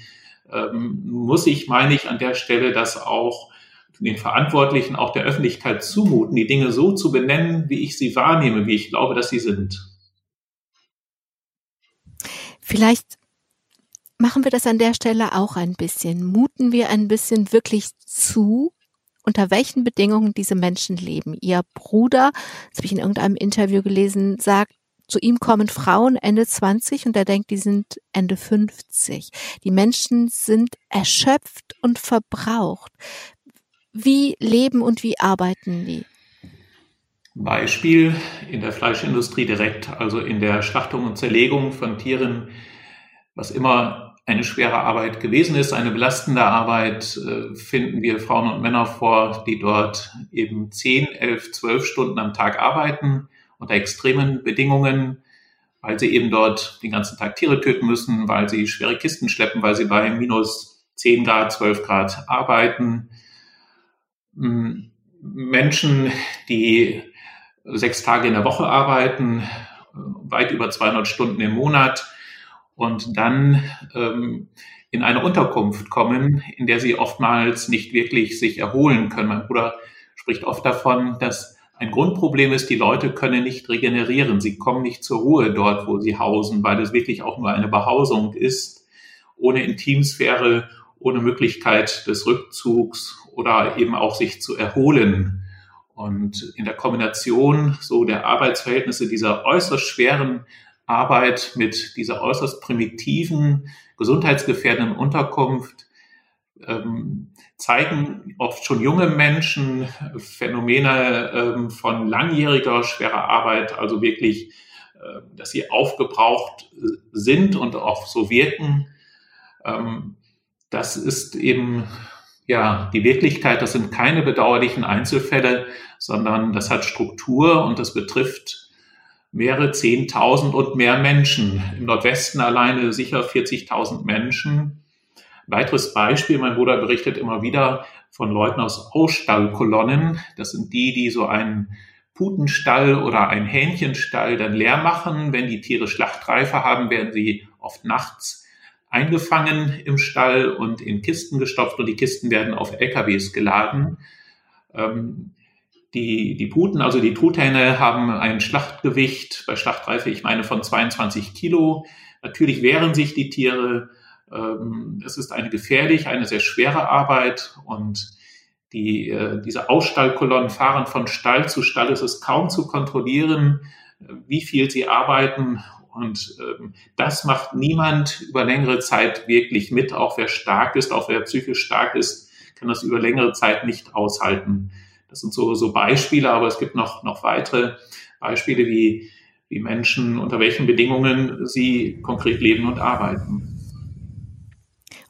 ähm, muss ich, meine ich, an der Stelle das auch den Verantwortlichen, auch der Öffentlichkeit zumuten, die Dinge so zu benennen, wie ich sie wahrnehme, wie ich glaube, dass sie sind. Vielleicht machen wir das an der Stelle auch ein bisschen. Muten wir ein bisschen wirklich zu, unter welchen Bedingungen diese Menschen leben. Ihr Bruder, das habe ich in irgendeinem Interview gelesen, sagt, zu ihm kommen Frauen Ende 20 und er denkt, die sind Ende 50. Die Menschen sind erschöpft und verbraucht. Wie leben und wie arbeiten die? Beispiel in der Fleischindustrie direkt, also in der Schlachtung und Zerlegung von Tieren, was immer eine schwere Arbeit gewesen ist, eine belastende Arbeit, äh, finden wir Frauen und Männer vor, die dort eben 10, 11, 12 Stunden am Tag arbeiten unter extremen Bedingungen, weil sie eben dort den ganzen Tag Tiere töten müssen, weil sie schwere Kisten schleppen, weil sie bei minus 10 Grad, 12 Grad arbeiten. Hm, Menschen, die sechs Tage in der Woche arbeiten, weit über 200 Stunden im Monat, und dann ähm, in eine Unterkunft kommen, in der sie oftmals nicht wirklich sich erholen können. Mein Bruder spricht oft davon, dass ein Grundproblem ist, die Leute können nicht regenerieren. Sie kommen nicht zur Ruhe dort, wo sie hausen, weil es wirklich auch nur eine Behausung ist, ohne Intimsphäre, ohne Möglichkeit des Rückzugs oder eben auch sich zu erholen. Und in der Kombination so der Arbeitsverhältnisse dieser äußerst schweren Arbeit mit dieser äußerst primitiven, gesundheitsgefährdenden Unterkunft ähm, zeigen oft schon junge Menschen Phänomene ähm, von langjähriger schwerer Arbeit, also wirklich, äh, dass sie aufgebraucht sind und auch so wirken. Ähm, das ist eben ja die Wirklichkeit. Das sind keine bedauerlichen Einzelfälle, sondern das hat Struktur und das betrifft mehrere Zehntausend und mehr Menschen. Im Nordwesten alleine sicher 40.000 Menschen. Weiteres Beispiel, mein Bruder berichtet immer wieder von Leuten aus Ausstallkolonnen. Das sind die, die so einen Putenstall oder einen Hähnchenstall dann leer machen. Wenn die Tiere Schlachtreife haben, werden sie oft nachts eingefangen im Stall und in Kisten gestopft und die Kisten werden auf LKWs geladen. Ähm, die, die Puten, also die Truthähne, haben ein Schlachtgewicht bei Schlachtreife, ich meine, von 22 Kilo. Natürlich wehren sich die Tiere ähm, es ist eine gefährlich, eine sehr schwere Arbeit und die, äh, diese Ausstallkolonnen fahren von Stall zu Stall. Es ist kaum zu kontrollieren, wie viel sie arbeiten. Und ähm, das macht niemand über längere Zeit wirklich mit. Auch wer stark ist, auch wer psychisch stark ist, kann das über längere Zeit nicht aushalten. Das sind so, so Beispiele, aber es gibt noch, noch weitere Beispiele, wie, wie Menschen, unter welchen Bedingungen sie konkret leben und arbeiten.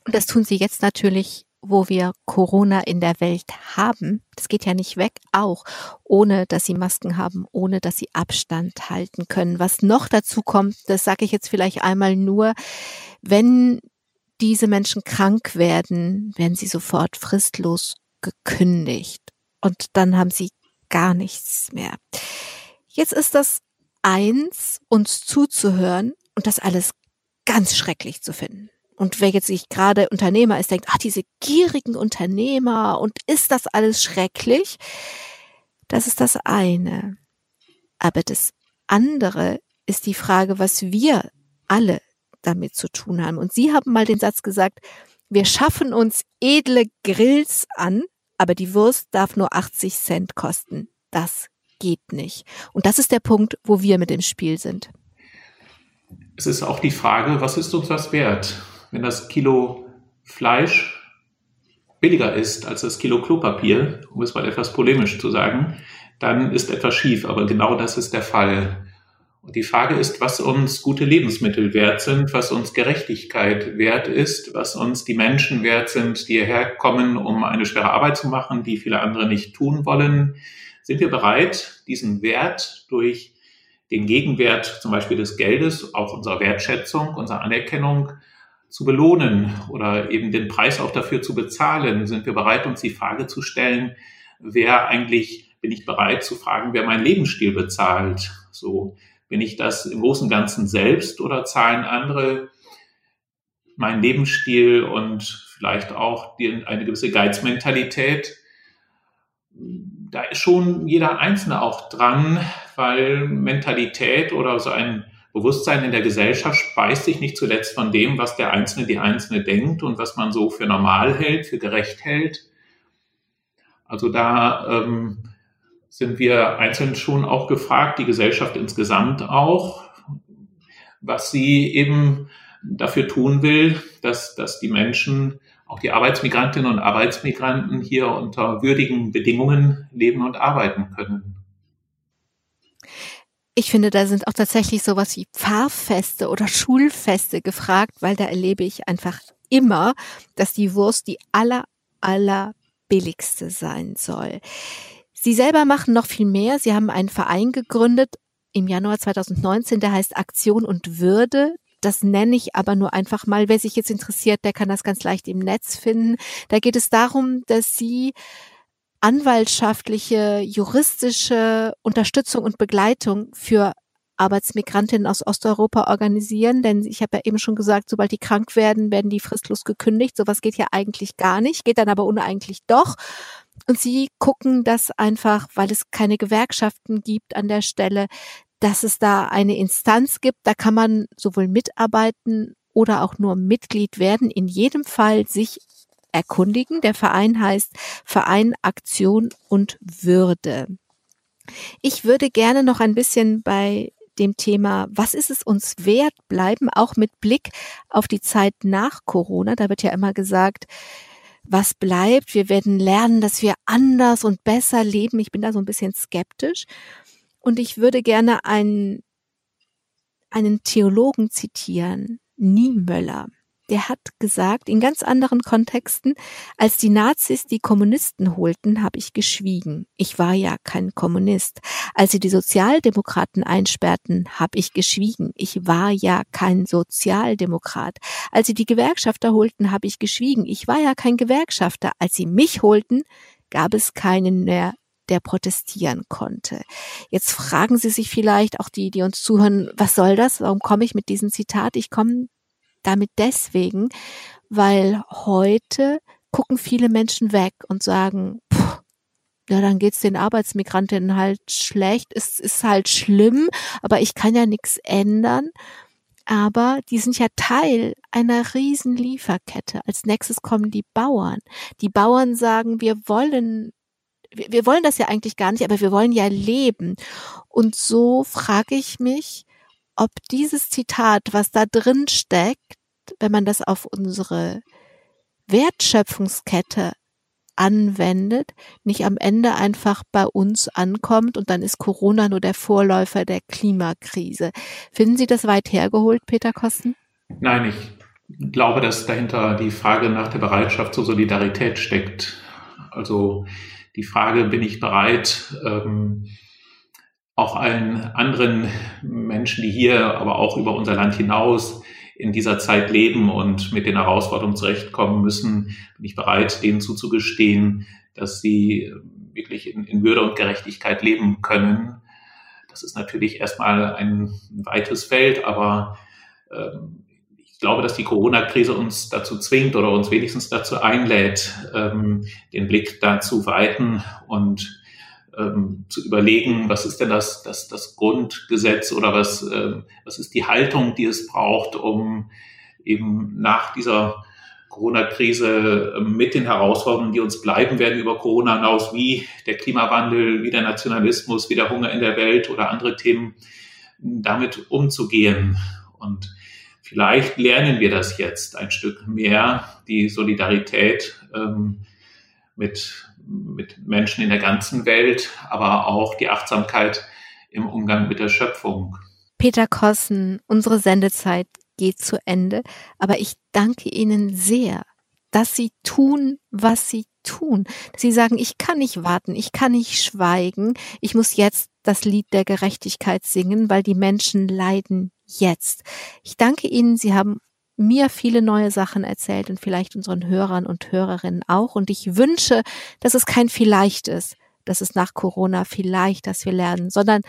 Und das tun sie jetzt natürlich, wo wir Corona in der Welt haben. Das geht ja nicht weg, auch ohne dass sie Masken haben, ohne dass sie Abstand halten können. Was noch dazu kommt, das sage ich jetzt vielleicht einmal nur, wenn diese Menschen krank werden, werden sie sofort fristlos gekündigt. Und dann haben sie gar nichts mehr. Jetzt ist das eins, uns zuzuhören und das alles ganz schrecklich zu finden. Und wer jetzt sich gerade Unternehmer ist, denkt, ach, diese gierigen Unternehmer und ist das alles schrecklich? Das ist das eine. Aber das andere ist die Frage, was wir alle damit zu tun haben. Und Sie haben mal den Satz gesagt, wir schaffen uns edle Grills an, aber die Wurst darf nur 80 Cent kosten. Das geht nicht. Und das ist der Punkt, wo wir mit im Spiel sind. Es ist auch die Frage, was ist uns das wert? wenn das Kilo Fleisch billiger ist als das Kilo Klopapier, um es mal etwas polemisch zu sagen, dann ist etwas schief. Aber genau das ist der Fall. Und die Frage ist, was uns gute Lebensmittel wert sind, was uns Gerechtigkeit wert ist, was uns die Menschen wert sind, die hierher kommen, um eine schwere Arbeit zu machen, die viele andere nicht tun wollen. Sind wir bereit, diesen Wert durch den Gegenwert zum Beispiel des Geldes, auch unserer Wertschätzung, unserer Anerkennung zu belohnen oder eben den Preis auch dafür zu bezahlen? Sind wir bereit, uns die Frage zu stellen, wer eigentlich, bin ich bereit zu fragen, wer meinen Lebensstil bezahlt? So, bin ich das im Großen und Ganzen selbst oder zahlen andere meinen Lebensstil und vielleicht auch die, eine gewisse Geizmentalität? Da ist schon jeder Einzelne auch dran, weil Mentalität oder so ein Bewusstsein in der Gesellschaft speist sich nicht zuletzt von dem, was der Einzelne, die Einzelne denkt und was man so für normal hält, für gerecht hält. Also da ähm, sind wir einzeln schon auch gefragt, die Gesellschaft insgesamt auch, was sie eben dafür tun will, dass, dass die Menschen, auch die Arbeitsmigrantinnen und Arbeitsmigranten hier unter würdigen Bedingungen leben und arbeiten können. Ich finde, da sind auch tatsächlich sowas wie Pfarrfeste oder Schulfeste gefragt, weil da erlebe ich einfach immer, dass die Wurst die aller, aller billigste sein soll. Sie selber machen noch viel mehr. Sie haben einen Verein gegründet im Januar 2019, der heißt Aktion und Würde. Das nenne ich aber nur einfach mal. Wer sich jetzt interessiert, der kann das ganz leicht im Netz finden. Da geht es darum, dass Sie anwaltschaftliche, juristische Unterstützung und Begleitung für Arbeitsmigrantinnen aus Osteuropa organisieren, denn ich habe ja eben schon gesagt, sobald die krank werden, werden die fristlos gekündigt. Sowas geht ja eigentlich gar nicht, geht dann aber uneigentlich doch. Und sie gucken das einfach, weil es keine Gewerkschaften gibt an der Stelle, dass es da eine Instanz gibt, da kann man sowohl mitarbeiten oder auch nur Mitglied werden. In jedem Fall sich erkundigen. Der Verein heißt Verein Aktion und Würde. Ich würde gerne noch ein bisschen bei dem Thema, was ist es uns wert, bleiben, auch mit Blick auf die Zeit nach Corona. Da wird ja immer gesagt, was bleibt. Wir werden lernen, dass wir anders und besser leben. Ich bin da so ein bisschen skeptisch. Und ich würde gerne einen, einen Theologen zitieren, Niemöller der hat gesagt, in ganz anderen Kontexten, als die Nazis die Kommunisten holten, habe ich geschwiegen. Ich war ja kein Kommunist. Als sie die Sozialdemokraten einsperrten, habe ich geschwiegen. Ich war ja kein Sozialdemokrat. Als sie die Gewerkschafter holten, habe ich geschwiegen. Ich war ja kein Gewerkschafter. Als sie mich holten, gab es keinen mehr, der protestieren konnte. Jetzt fragen Sie sich vielleicht, auch die, die uns zuhören, was soll das? Warum komme ich mit diesem Zitat? Ich komme damit deswegen, weil heute gucken viele Menschen weg und sagen, pff, ja, dann geht's den Arbeitsmigrantinnen halt schlecht, es ist halt schlimm, aber ich kann ja nichts ändern. Aber die sind ja Teil einer riesen Lieferkette. Als nächstes kommen die Bauern. Die Bauern sagen, wir wollen wir wollen das ja eigentlich gar nicht, aber wir wollen ja leben. Und so frage ich mich, ob dieses Zitat, was da drin steckt, wenn man das auf unsere Wertschöpfungskette anwendet, nicht am Ende einfach bei uns ankommt und dann ist Corona nur der Vorläufer der Klimakrise. Finden Sie das weit hergeholt, Peter Kosten? Nein, ich glaube, dass dahinter die Frage nach der Bereitschaft zur Solidarität steckt. Also die Frage, bin ich bereit, ähm, auch allen anderen Menschen, die hier, aber auch über unser Land hinaus in dieser Zeit leben und mit den Herausforderungen zurechtkommen müssen, bin ich bereit, denen zuzugestehen, dass sie wirklich in, in Würde und Gerechtigkeit leben können. Das ist natürlich erstmal ein weites Feld, aber ähm, ich glaube, dass die Corona-Krise uns dazu zwingt oder uns wenigstens dazu einlädt, ähm, den Blick da zu weiten und ähm, zu überlegen, was ist denn das, das, das Grundgesetz oder was, äh, was ist die Haltung, die es braucht, um eben nach dieser Corona-Krise ähm, mit den Herausforderungen, die uns bleiben werden über Corona hinaus, wie der Klimawandel, wie der Nationalismus, wie der Hunger in der Welt oder andere Themen, damit umzugehen. Und vielleicht lernen wir das jetzt ein Stück mehr, die Solidarität ähm, mit mit Menschen in der ganzen Welt, aber auch die Achtsamkeit im Umgang mit der Schöpfung. Peter Kossen, unsere Sendezeit geht zu Ende, aber ich danke Ihnen sehr, dass Sie tun, was Sie tun. Sie sagen, ich kann nicht warten, ich kann nicht schweigen, ich muss jetzt das Lied der Gerechtigkeit singen, weil die Menschen leiden jetzt. Ich danke Ihnen, Sie haben mir viele neue Sachen erzählt und vielleicht unseren Hörern und Hörerinnen auch. Und ich wünsche, dass es kein vielleicht ist, dass es nach Corona vielleicht, dass wir lernen, sondern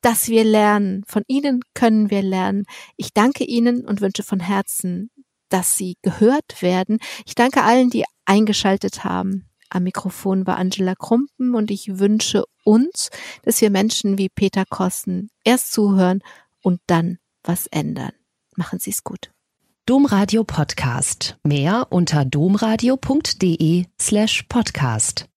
dass wir lernen. Von Ihnen können wir lernen. Ich danke Ihnen und wünsche von Herzen, dass Sie gehört werden. Ich danke allen, die eingeschaltet haben. Am Mikrofon war Angela Krumpen und ich wünsche uns, dass wir Menschen wie Peter Kosten erst zuhören und dann was ändern. Machen Sie es gut. Domradio Podcast. Mehr unter domradio.de slash podcast.